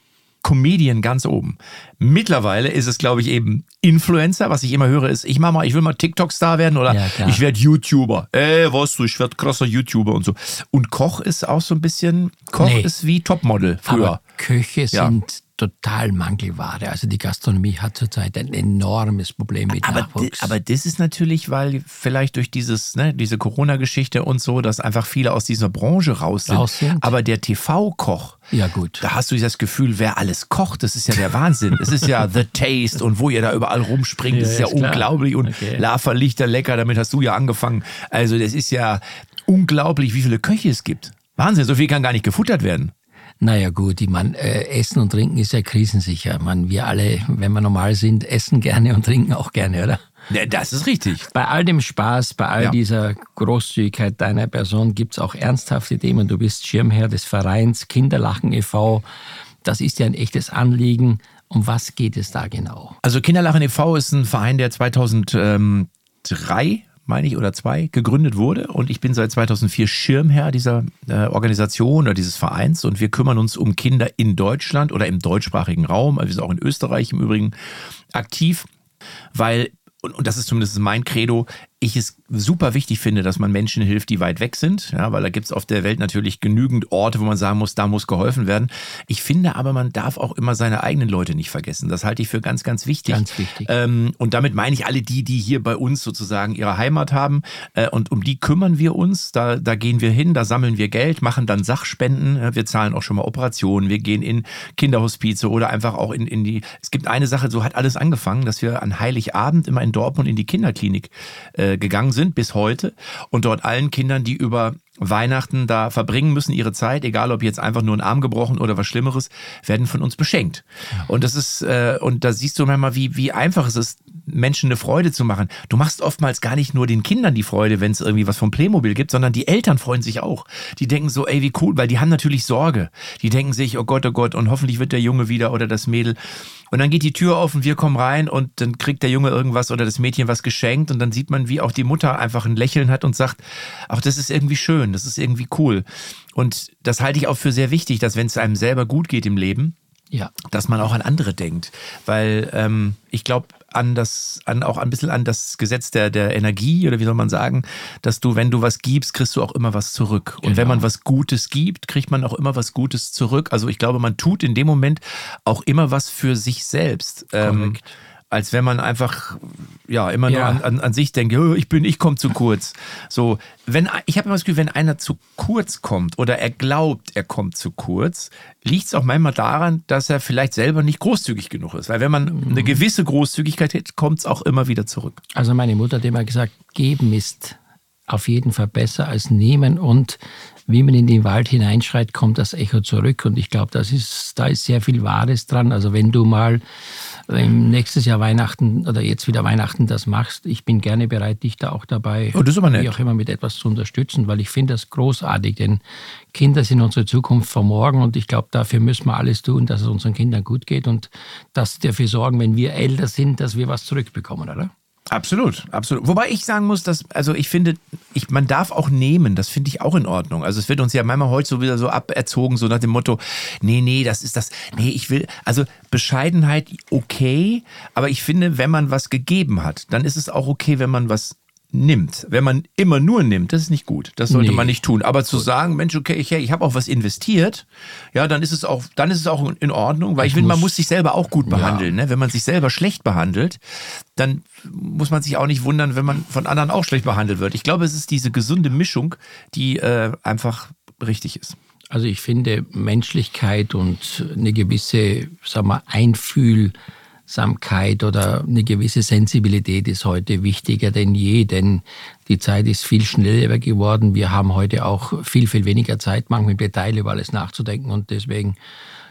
Comedian ganz oben. Mittlerweile ist es, glaube ich, eben Influencer. Was ich immer höre, ist, ich mach mal, ich will mal TikTok-Star werden oder ja, ich werde YouTuber. Ey, was du, ich werde krasser YouTuber und so. Und Koch ist auch so ein bisschen, Koch nee. ist wie Topmodel früher. Aber Köche ja. sind total Mangelware. Also die Gastronomie hat zurzeit ein enormes Problem mit aber Nachwuchs. Aber das ist natürlich, weil vielleicht durch dieses, ne, diese Corona-Geschichte und so, dass einfach viele aus dieser Branche raus sind. Raus sind. Aber der TV-Koch, ja gut. da hast du das Gefühl, wer alles kocht, das ist ja der Wahnsinn. Es ist ja The Taste und wo ihr da überall rumspringt, ja, das ist ja klar. unglaublich. Und okay. Lava Lichter lecker, damit hast du ja angefangen. Also das ist ja unglaublich, wie viele Köche es gibt. Wahnsinn, so viel kann gar nicht gefuttert werden. Naja gut, ich meine, äh, Essen und Trinken ist ja krisensicher. Man, wir alle, wenn wir normal sind, essen gerne und trinken auch gerne, oder? Ja, das ist richtig. Bei all dem Spaß, bei all ja. dieser Großzügigkeit deiner Person gibt es auch ernsthafte Themen. Du bist Schirmherr des Vereins Kinderlachen e.V. Das ist ja ein echtes Anliegen. Um was geht es da genau? Also Kinderlachen e.V. ist ein Verein, der 2003 meine ich, oder zwei, gegründet wurde. Und ich bin seit 2004 Schirmherr dieser äh, Organisation oder dieses Vereins. Und wir kümmern uns um Kinder in Deutschland oder im deutschsprachigen Raum. Also wir sind auch in Österreich im Übrigen aktiv, weil, und, und das ist zumindest mein Credo, ich es super wichtig finde, dass man Menschen hilft, die weit weg sind, ja, weil da gibt es auf der Welt natürlich genügend Orte, wo man sagen muss, da muss geholfen werden. Ich finde aber, man darf auch immer seine eigenen Leute nicht vergessen. Das halte ich für ganz, ganz wichtig. Ganz wichtig. Ähm, und damit meine ich alle die, die hier bei uns sozusagen ihre Heimat haben. Äh, und um die kümmern wir uns. Da, da gehen wir hin, da sammeln wir Geld, machen dann Sachspenden. Wir zahlen auch schon mal Operationen. Wir gehen in Kinderhospize oder einfach auch in, in die. Es gibt eine Sache, so hat alles angefangen, dass wir an Heiligabend immer in Dortmund in die Kinderklinik äh, gegangen sind bis heute und dort allen Kindern, die über Weihnachten da verbringen müssen, ihre Zeit, egal ob jetzt einfach nur ein Arm gebrochen oder was Schlimmeres, werden von uns beschenkt. Und das ist, äh, und da siehst du manchmal, wie, wie einfach es ist, Menschen eine Freude zu machen. Du machst oftmals gar nicht nur den Kindern die Freude, wenn es irgendwie was vom Playmobil gibt, sondern die Eltern freuen sich auch. Die denken so, ey, wie cool, weil die haben natürlich Sorge. Die denken sich, oh Gott, oh Gott, und hoffentlich wird der Junge wieder oder das Mädel. Und dann geht die Tür auf und wir kommen rein und dann kriegt der Junge irgendwas oder das Mädchen was geschenkt und dann sieht man, wie auch die Mutter einfach ein Lächeln hat und sagt, ach, das ist irgendwie schön, das ist irgendwie cool. Und das halte ich auch für sehr wichtig, dass wenn es einem selber gut geht im Leben, Ja. dass man auch an andere denkt. Weil ähm, ich glaube an das, an auch ein bisschen an das Gesetz der, der Energie oder wie soll man sagen, dass du, wenn du was gibst, kriegst du auch immer was zurück. Und wenn Genau. man was Gutes gibt, kriegt man auch immer was Gutes zurück. Also ich glaube, man tut in dem Moment auch immer was für sich selbst. Ähm, Korrekt. Als wenn man einfach ja immer nur Ja. an, an, an sich denkt, "Oh, ich bin, ich komme zu kurz. So, wenn ich habe immer das Gefühl, wenn einer zu kurz kommt oder er glaubt, er kommt zu kurz, liegt es auch manchmal daran, dass er vielleicht selber nicht großzügig genug ist. Weil wenn man Mhm. eine gewisse Großzügigkeit hat, kommt es auch immer wieder zurück. Also meine Mutter hat immer gesagt, geben ist auf jeden Fall besser als nehmen und wie man in den Wald hineinschreit, kommt das Echo zurück und ich glaube, das ist, da ist sehr viel Wahres dran. Also wenn du mal ähm, nächstes Jahr Weihnachten oder jetzt wieder Weihnachten das machst, ich bin gerne bereit, dich da auch dabei, Oh, das ist aber nett. wie auch immer, mit etwas zu unterstützen, weil ich finde das großartig, denn Kinder sind unsere Zukunft von morgen und ich glaube, dafür müssen wir alles tun, dass es unseren Kindern gut geht und dass dafür sorgen, wenn wir älter sind, dass wir was zurückbekommen, oder? Absolut, absolut. Wobei ich sagen muss, dass, also ich finde, ich, man darf auch nehmen, das finde ich auch in Ordnung. Also es wird uns ja manchmal heute so wieder so aberzogen, so nach dem Motto, nee, nee, das ist das, nee, ich will, also Bescheidenheit okay, aber ich finde, wenn man was gegeben hat, dann ist es auch okay, wenn man was nimmt. Wenn man immer nur nimmt, das ist nicht gut. Das sollte Nee. man nicht tun. Aber zu sagen, Mensch, okay, ich, ich habe auch was investiert, ja, dann ist es auch, dann ist es auch in Ordnung, weil ich, Ich finde, man muss- sich selber auch gut Ja. behandeln. Ne? Wenn man sich selber schlecht behandelt, dann muss man sich auch nicht wundern, wenn man von anderen auch schlecht behandelt wird. Ich glaube, es ist diese gesunde Mischung, die äh, einfach richtig ist. Also ich finde Menschlichkeit und eine gewisse, sagen wir, Einfühlsamkeit oder eine gewisse Sensibilität ist heute wichtiger denn je, denn die Zeit ist viel schneller geworden. Wir haben heute auch viel, viel weniger Zeit, manchmal im Detail über alles nachzudenken und deswegen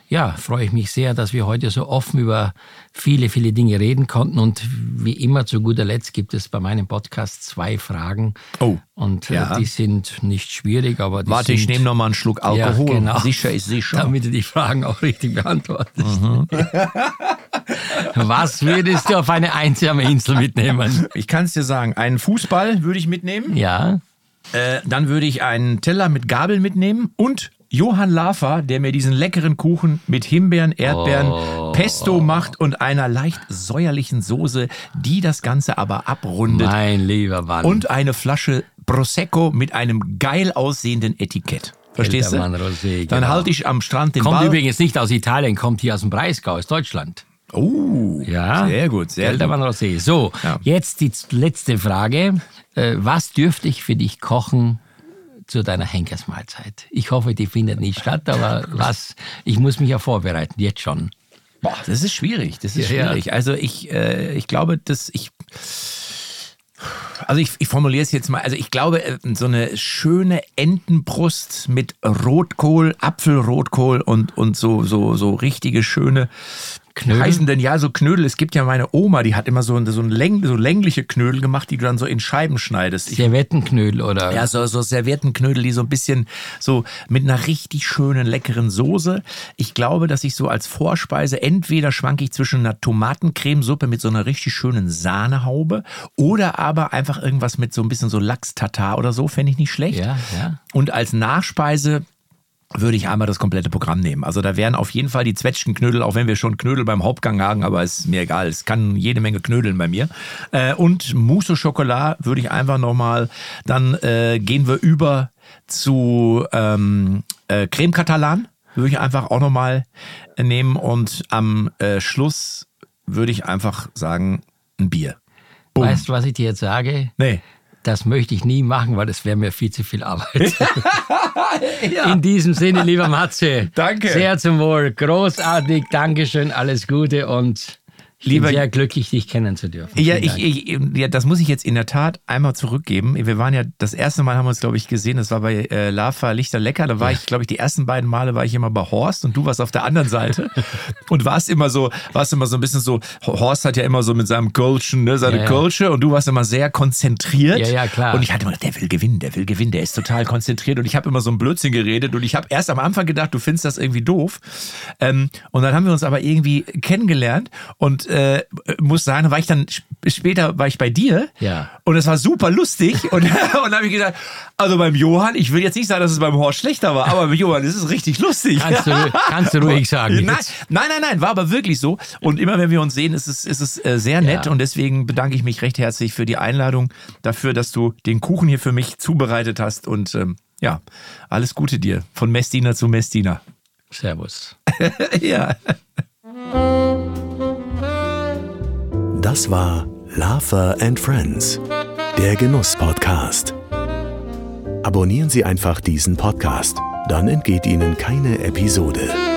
ja, freue ich mich sehr, dass wir heute so offen über viele, viele Dinge reden konnten. Und wie immer zu guter Letzt gibt es bei meinem Podcast zwei Fragen. Oh, Und äh, ja. die sind nicht schwierig, aber die Warte, sind ich nehme noch mal einen Schluck Alkohol. Ja, genau. Sicher ist sicher. damit du die Fragen auch richtig beantwortest. Mhm. Was würdest du auf eine einsame Insel mitnehmen? Ich kann es dir sagen, einen Fußball würde ich mitnehmen. Ja, Äh, dann würde ich einen Teller mit Gabel mitnehmen und Johann Lafer, der mir diesen leckeren Kuchen mit Himbeeren, Erdbeeren, Oh. Pesto macht und einer leicht säuerlichen Soße, die das Ganze aber abrundet. mein lieber Mann. Und eine Flasche Prosecco mit einem geil aussehenden Etikett. Verstehst du? Rosé, Dann genau. halte ich am Strand den kommt Ball. übrigens nicht aus Italien, kommt hier aus dem Breisgau, aus Deutschland. Oh, Ja, sehr gut, sehr gut. Mann Rosé. So, Ja. jetzt die letzte Frage. Äh, Was dürfte ich für dich kochen zu deiner Henkersmahlzeit? Ich hoffe, die findet nicht statt, aber was? Ich muss mich ja vorbereiten, jetzt schon. Boah, das ist schwierig. Das ist Ja, ja. schwierig. Also ich, äh, ich glaube, dass ich. Also ich, ich formuliere es jetzt mal. Also ich glaube, äh, so eine schöne Entenbrust mit Rotkohl, Apfelrotkohl und, und so, so, so richtige schöne Knödel? heißen denn ja so Knödel. Es gibt ja meine Oma, die hat immer so, so, ein läng, so längliche Knödel gemacht, die du dann so in Scheiben schneidest. Ich Servettenknödel oder ja, so, so Serviettenknödel, die so ein bisschen so mit einer richtig schönen, leckeren Soße. Ich glaube, dass ich so als Vorspeise entweder schwanke ich zwischen einer Tomatencremesuppe mit so einer richtig schönen Sahnehaube oder aber einfach irgendwas mit so ein bisschen so Lachs-Tatar oder so, fände ich nicht schlecht. Ja, ja. Und als Nachspeise würde ich einmal das komplette Programm nehmen. Also da wären auf jeden Fall die Zwetschgenknödel, auch wenn wir schon Knödel beim Hauptgang haben, aber ist mir egal. Es kann jede Menge knödeln bei mir. Äh, und Mousse au Chocolat würde ich einfach nochmal, dann äh, gehen wir über zu ähm, äh, Creme Catalan. Würde ich einfach auch nochmal nehmen und am äh, Schluss würde ich einfach sagen, ein Bier. Boom. Weißt du, was ich dir jetzt sage? Nee. Das möchte ich nie machen, weil das wäre mir viel zu viel Arbeit. In diesem Sinne, lieber Matze. Danke. Sehr zum Wohl. Großartig. Dankeschön. Alles Gute und Lieber- bin sehr glücklich, dich kennen zu dürfen. Ja, ich, ich, ja, das muss ich jetzt in der Tat einmal zurückgeben. Wir waren ja, das erste Mal haben wir uns, glaube ich, gesehen, das war bei äh, Lava Lichter Lecker. Da war ich, glaube ich, die ersten beiden Male war ich immer bei Horst und du warst auf der anderen Seite und warst immer so, warst immer so ein bisschen so, Horst hat ja immer so mit seinem Kölschen, ne, seine Ja, ja. Kölsche und du warst immer sehr konzentriert. Ja, ja, klar. Und ich hatte immer gedacht, der will gewinnen, der will gewinnen, der ist total konzentriert und ich habe immer so ein Blödsinn geredet und ich habe erst am Anfang gedacht, du findest das irgendwie doof. Ähm, und dann haben wir uns aber irgendwie kennengelernt und äh, muss sagen, war ich dann sp- später war ich bei dir Ja. und es war super lustig und, und dann habe ich gesagt, also beim Johann, ich will jetzt nicht sagen, dass es beim Horst schlechter war, aber beim Johann ist es richtig lustig. Kannst du, kannst du ruhig sagen. Nein, nein, nein, nein, war aber wirklich so. Und immer wenn wir uns sehen, ist es, ist es äh, sehr nett. Ja. Und deswegen bedanke ich mich recht herzlich für die Einladung, dafür, dass du den Kuchen hier für mich zubereitet hast. Und ähm, ja, alles Gute dir. Von Messdiener zu Messdiener. Servus. ja. Das war Lava and Friends, der Genuss-Podcast. Abonnieren Sie einfach diesen Podcast, dann entgeht Ihnen keine Episode.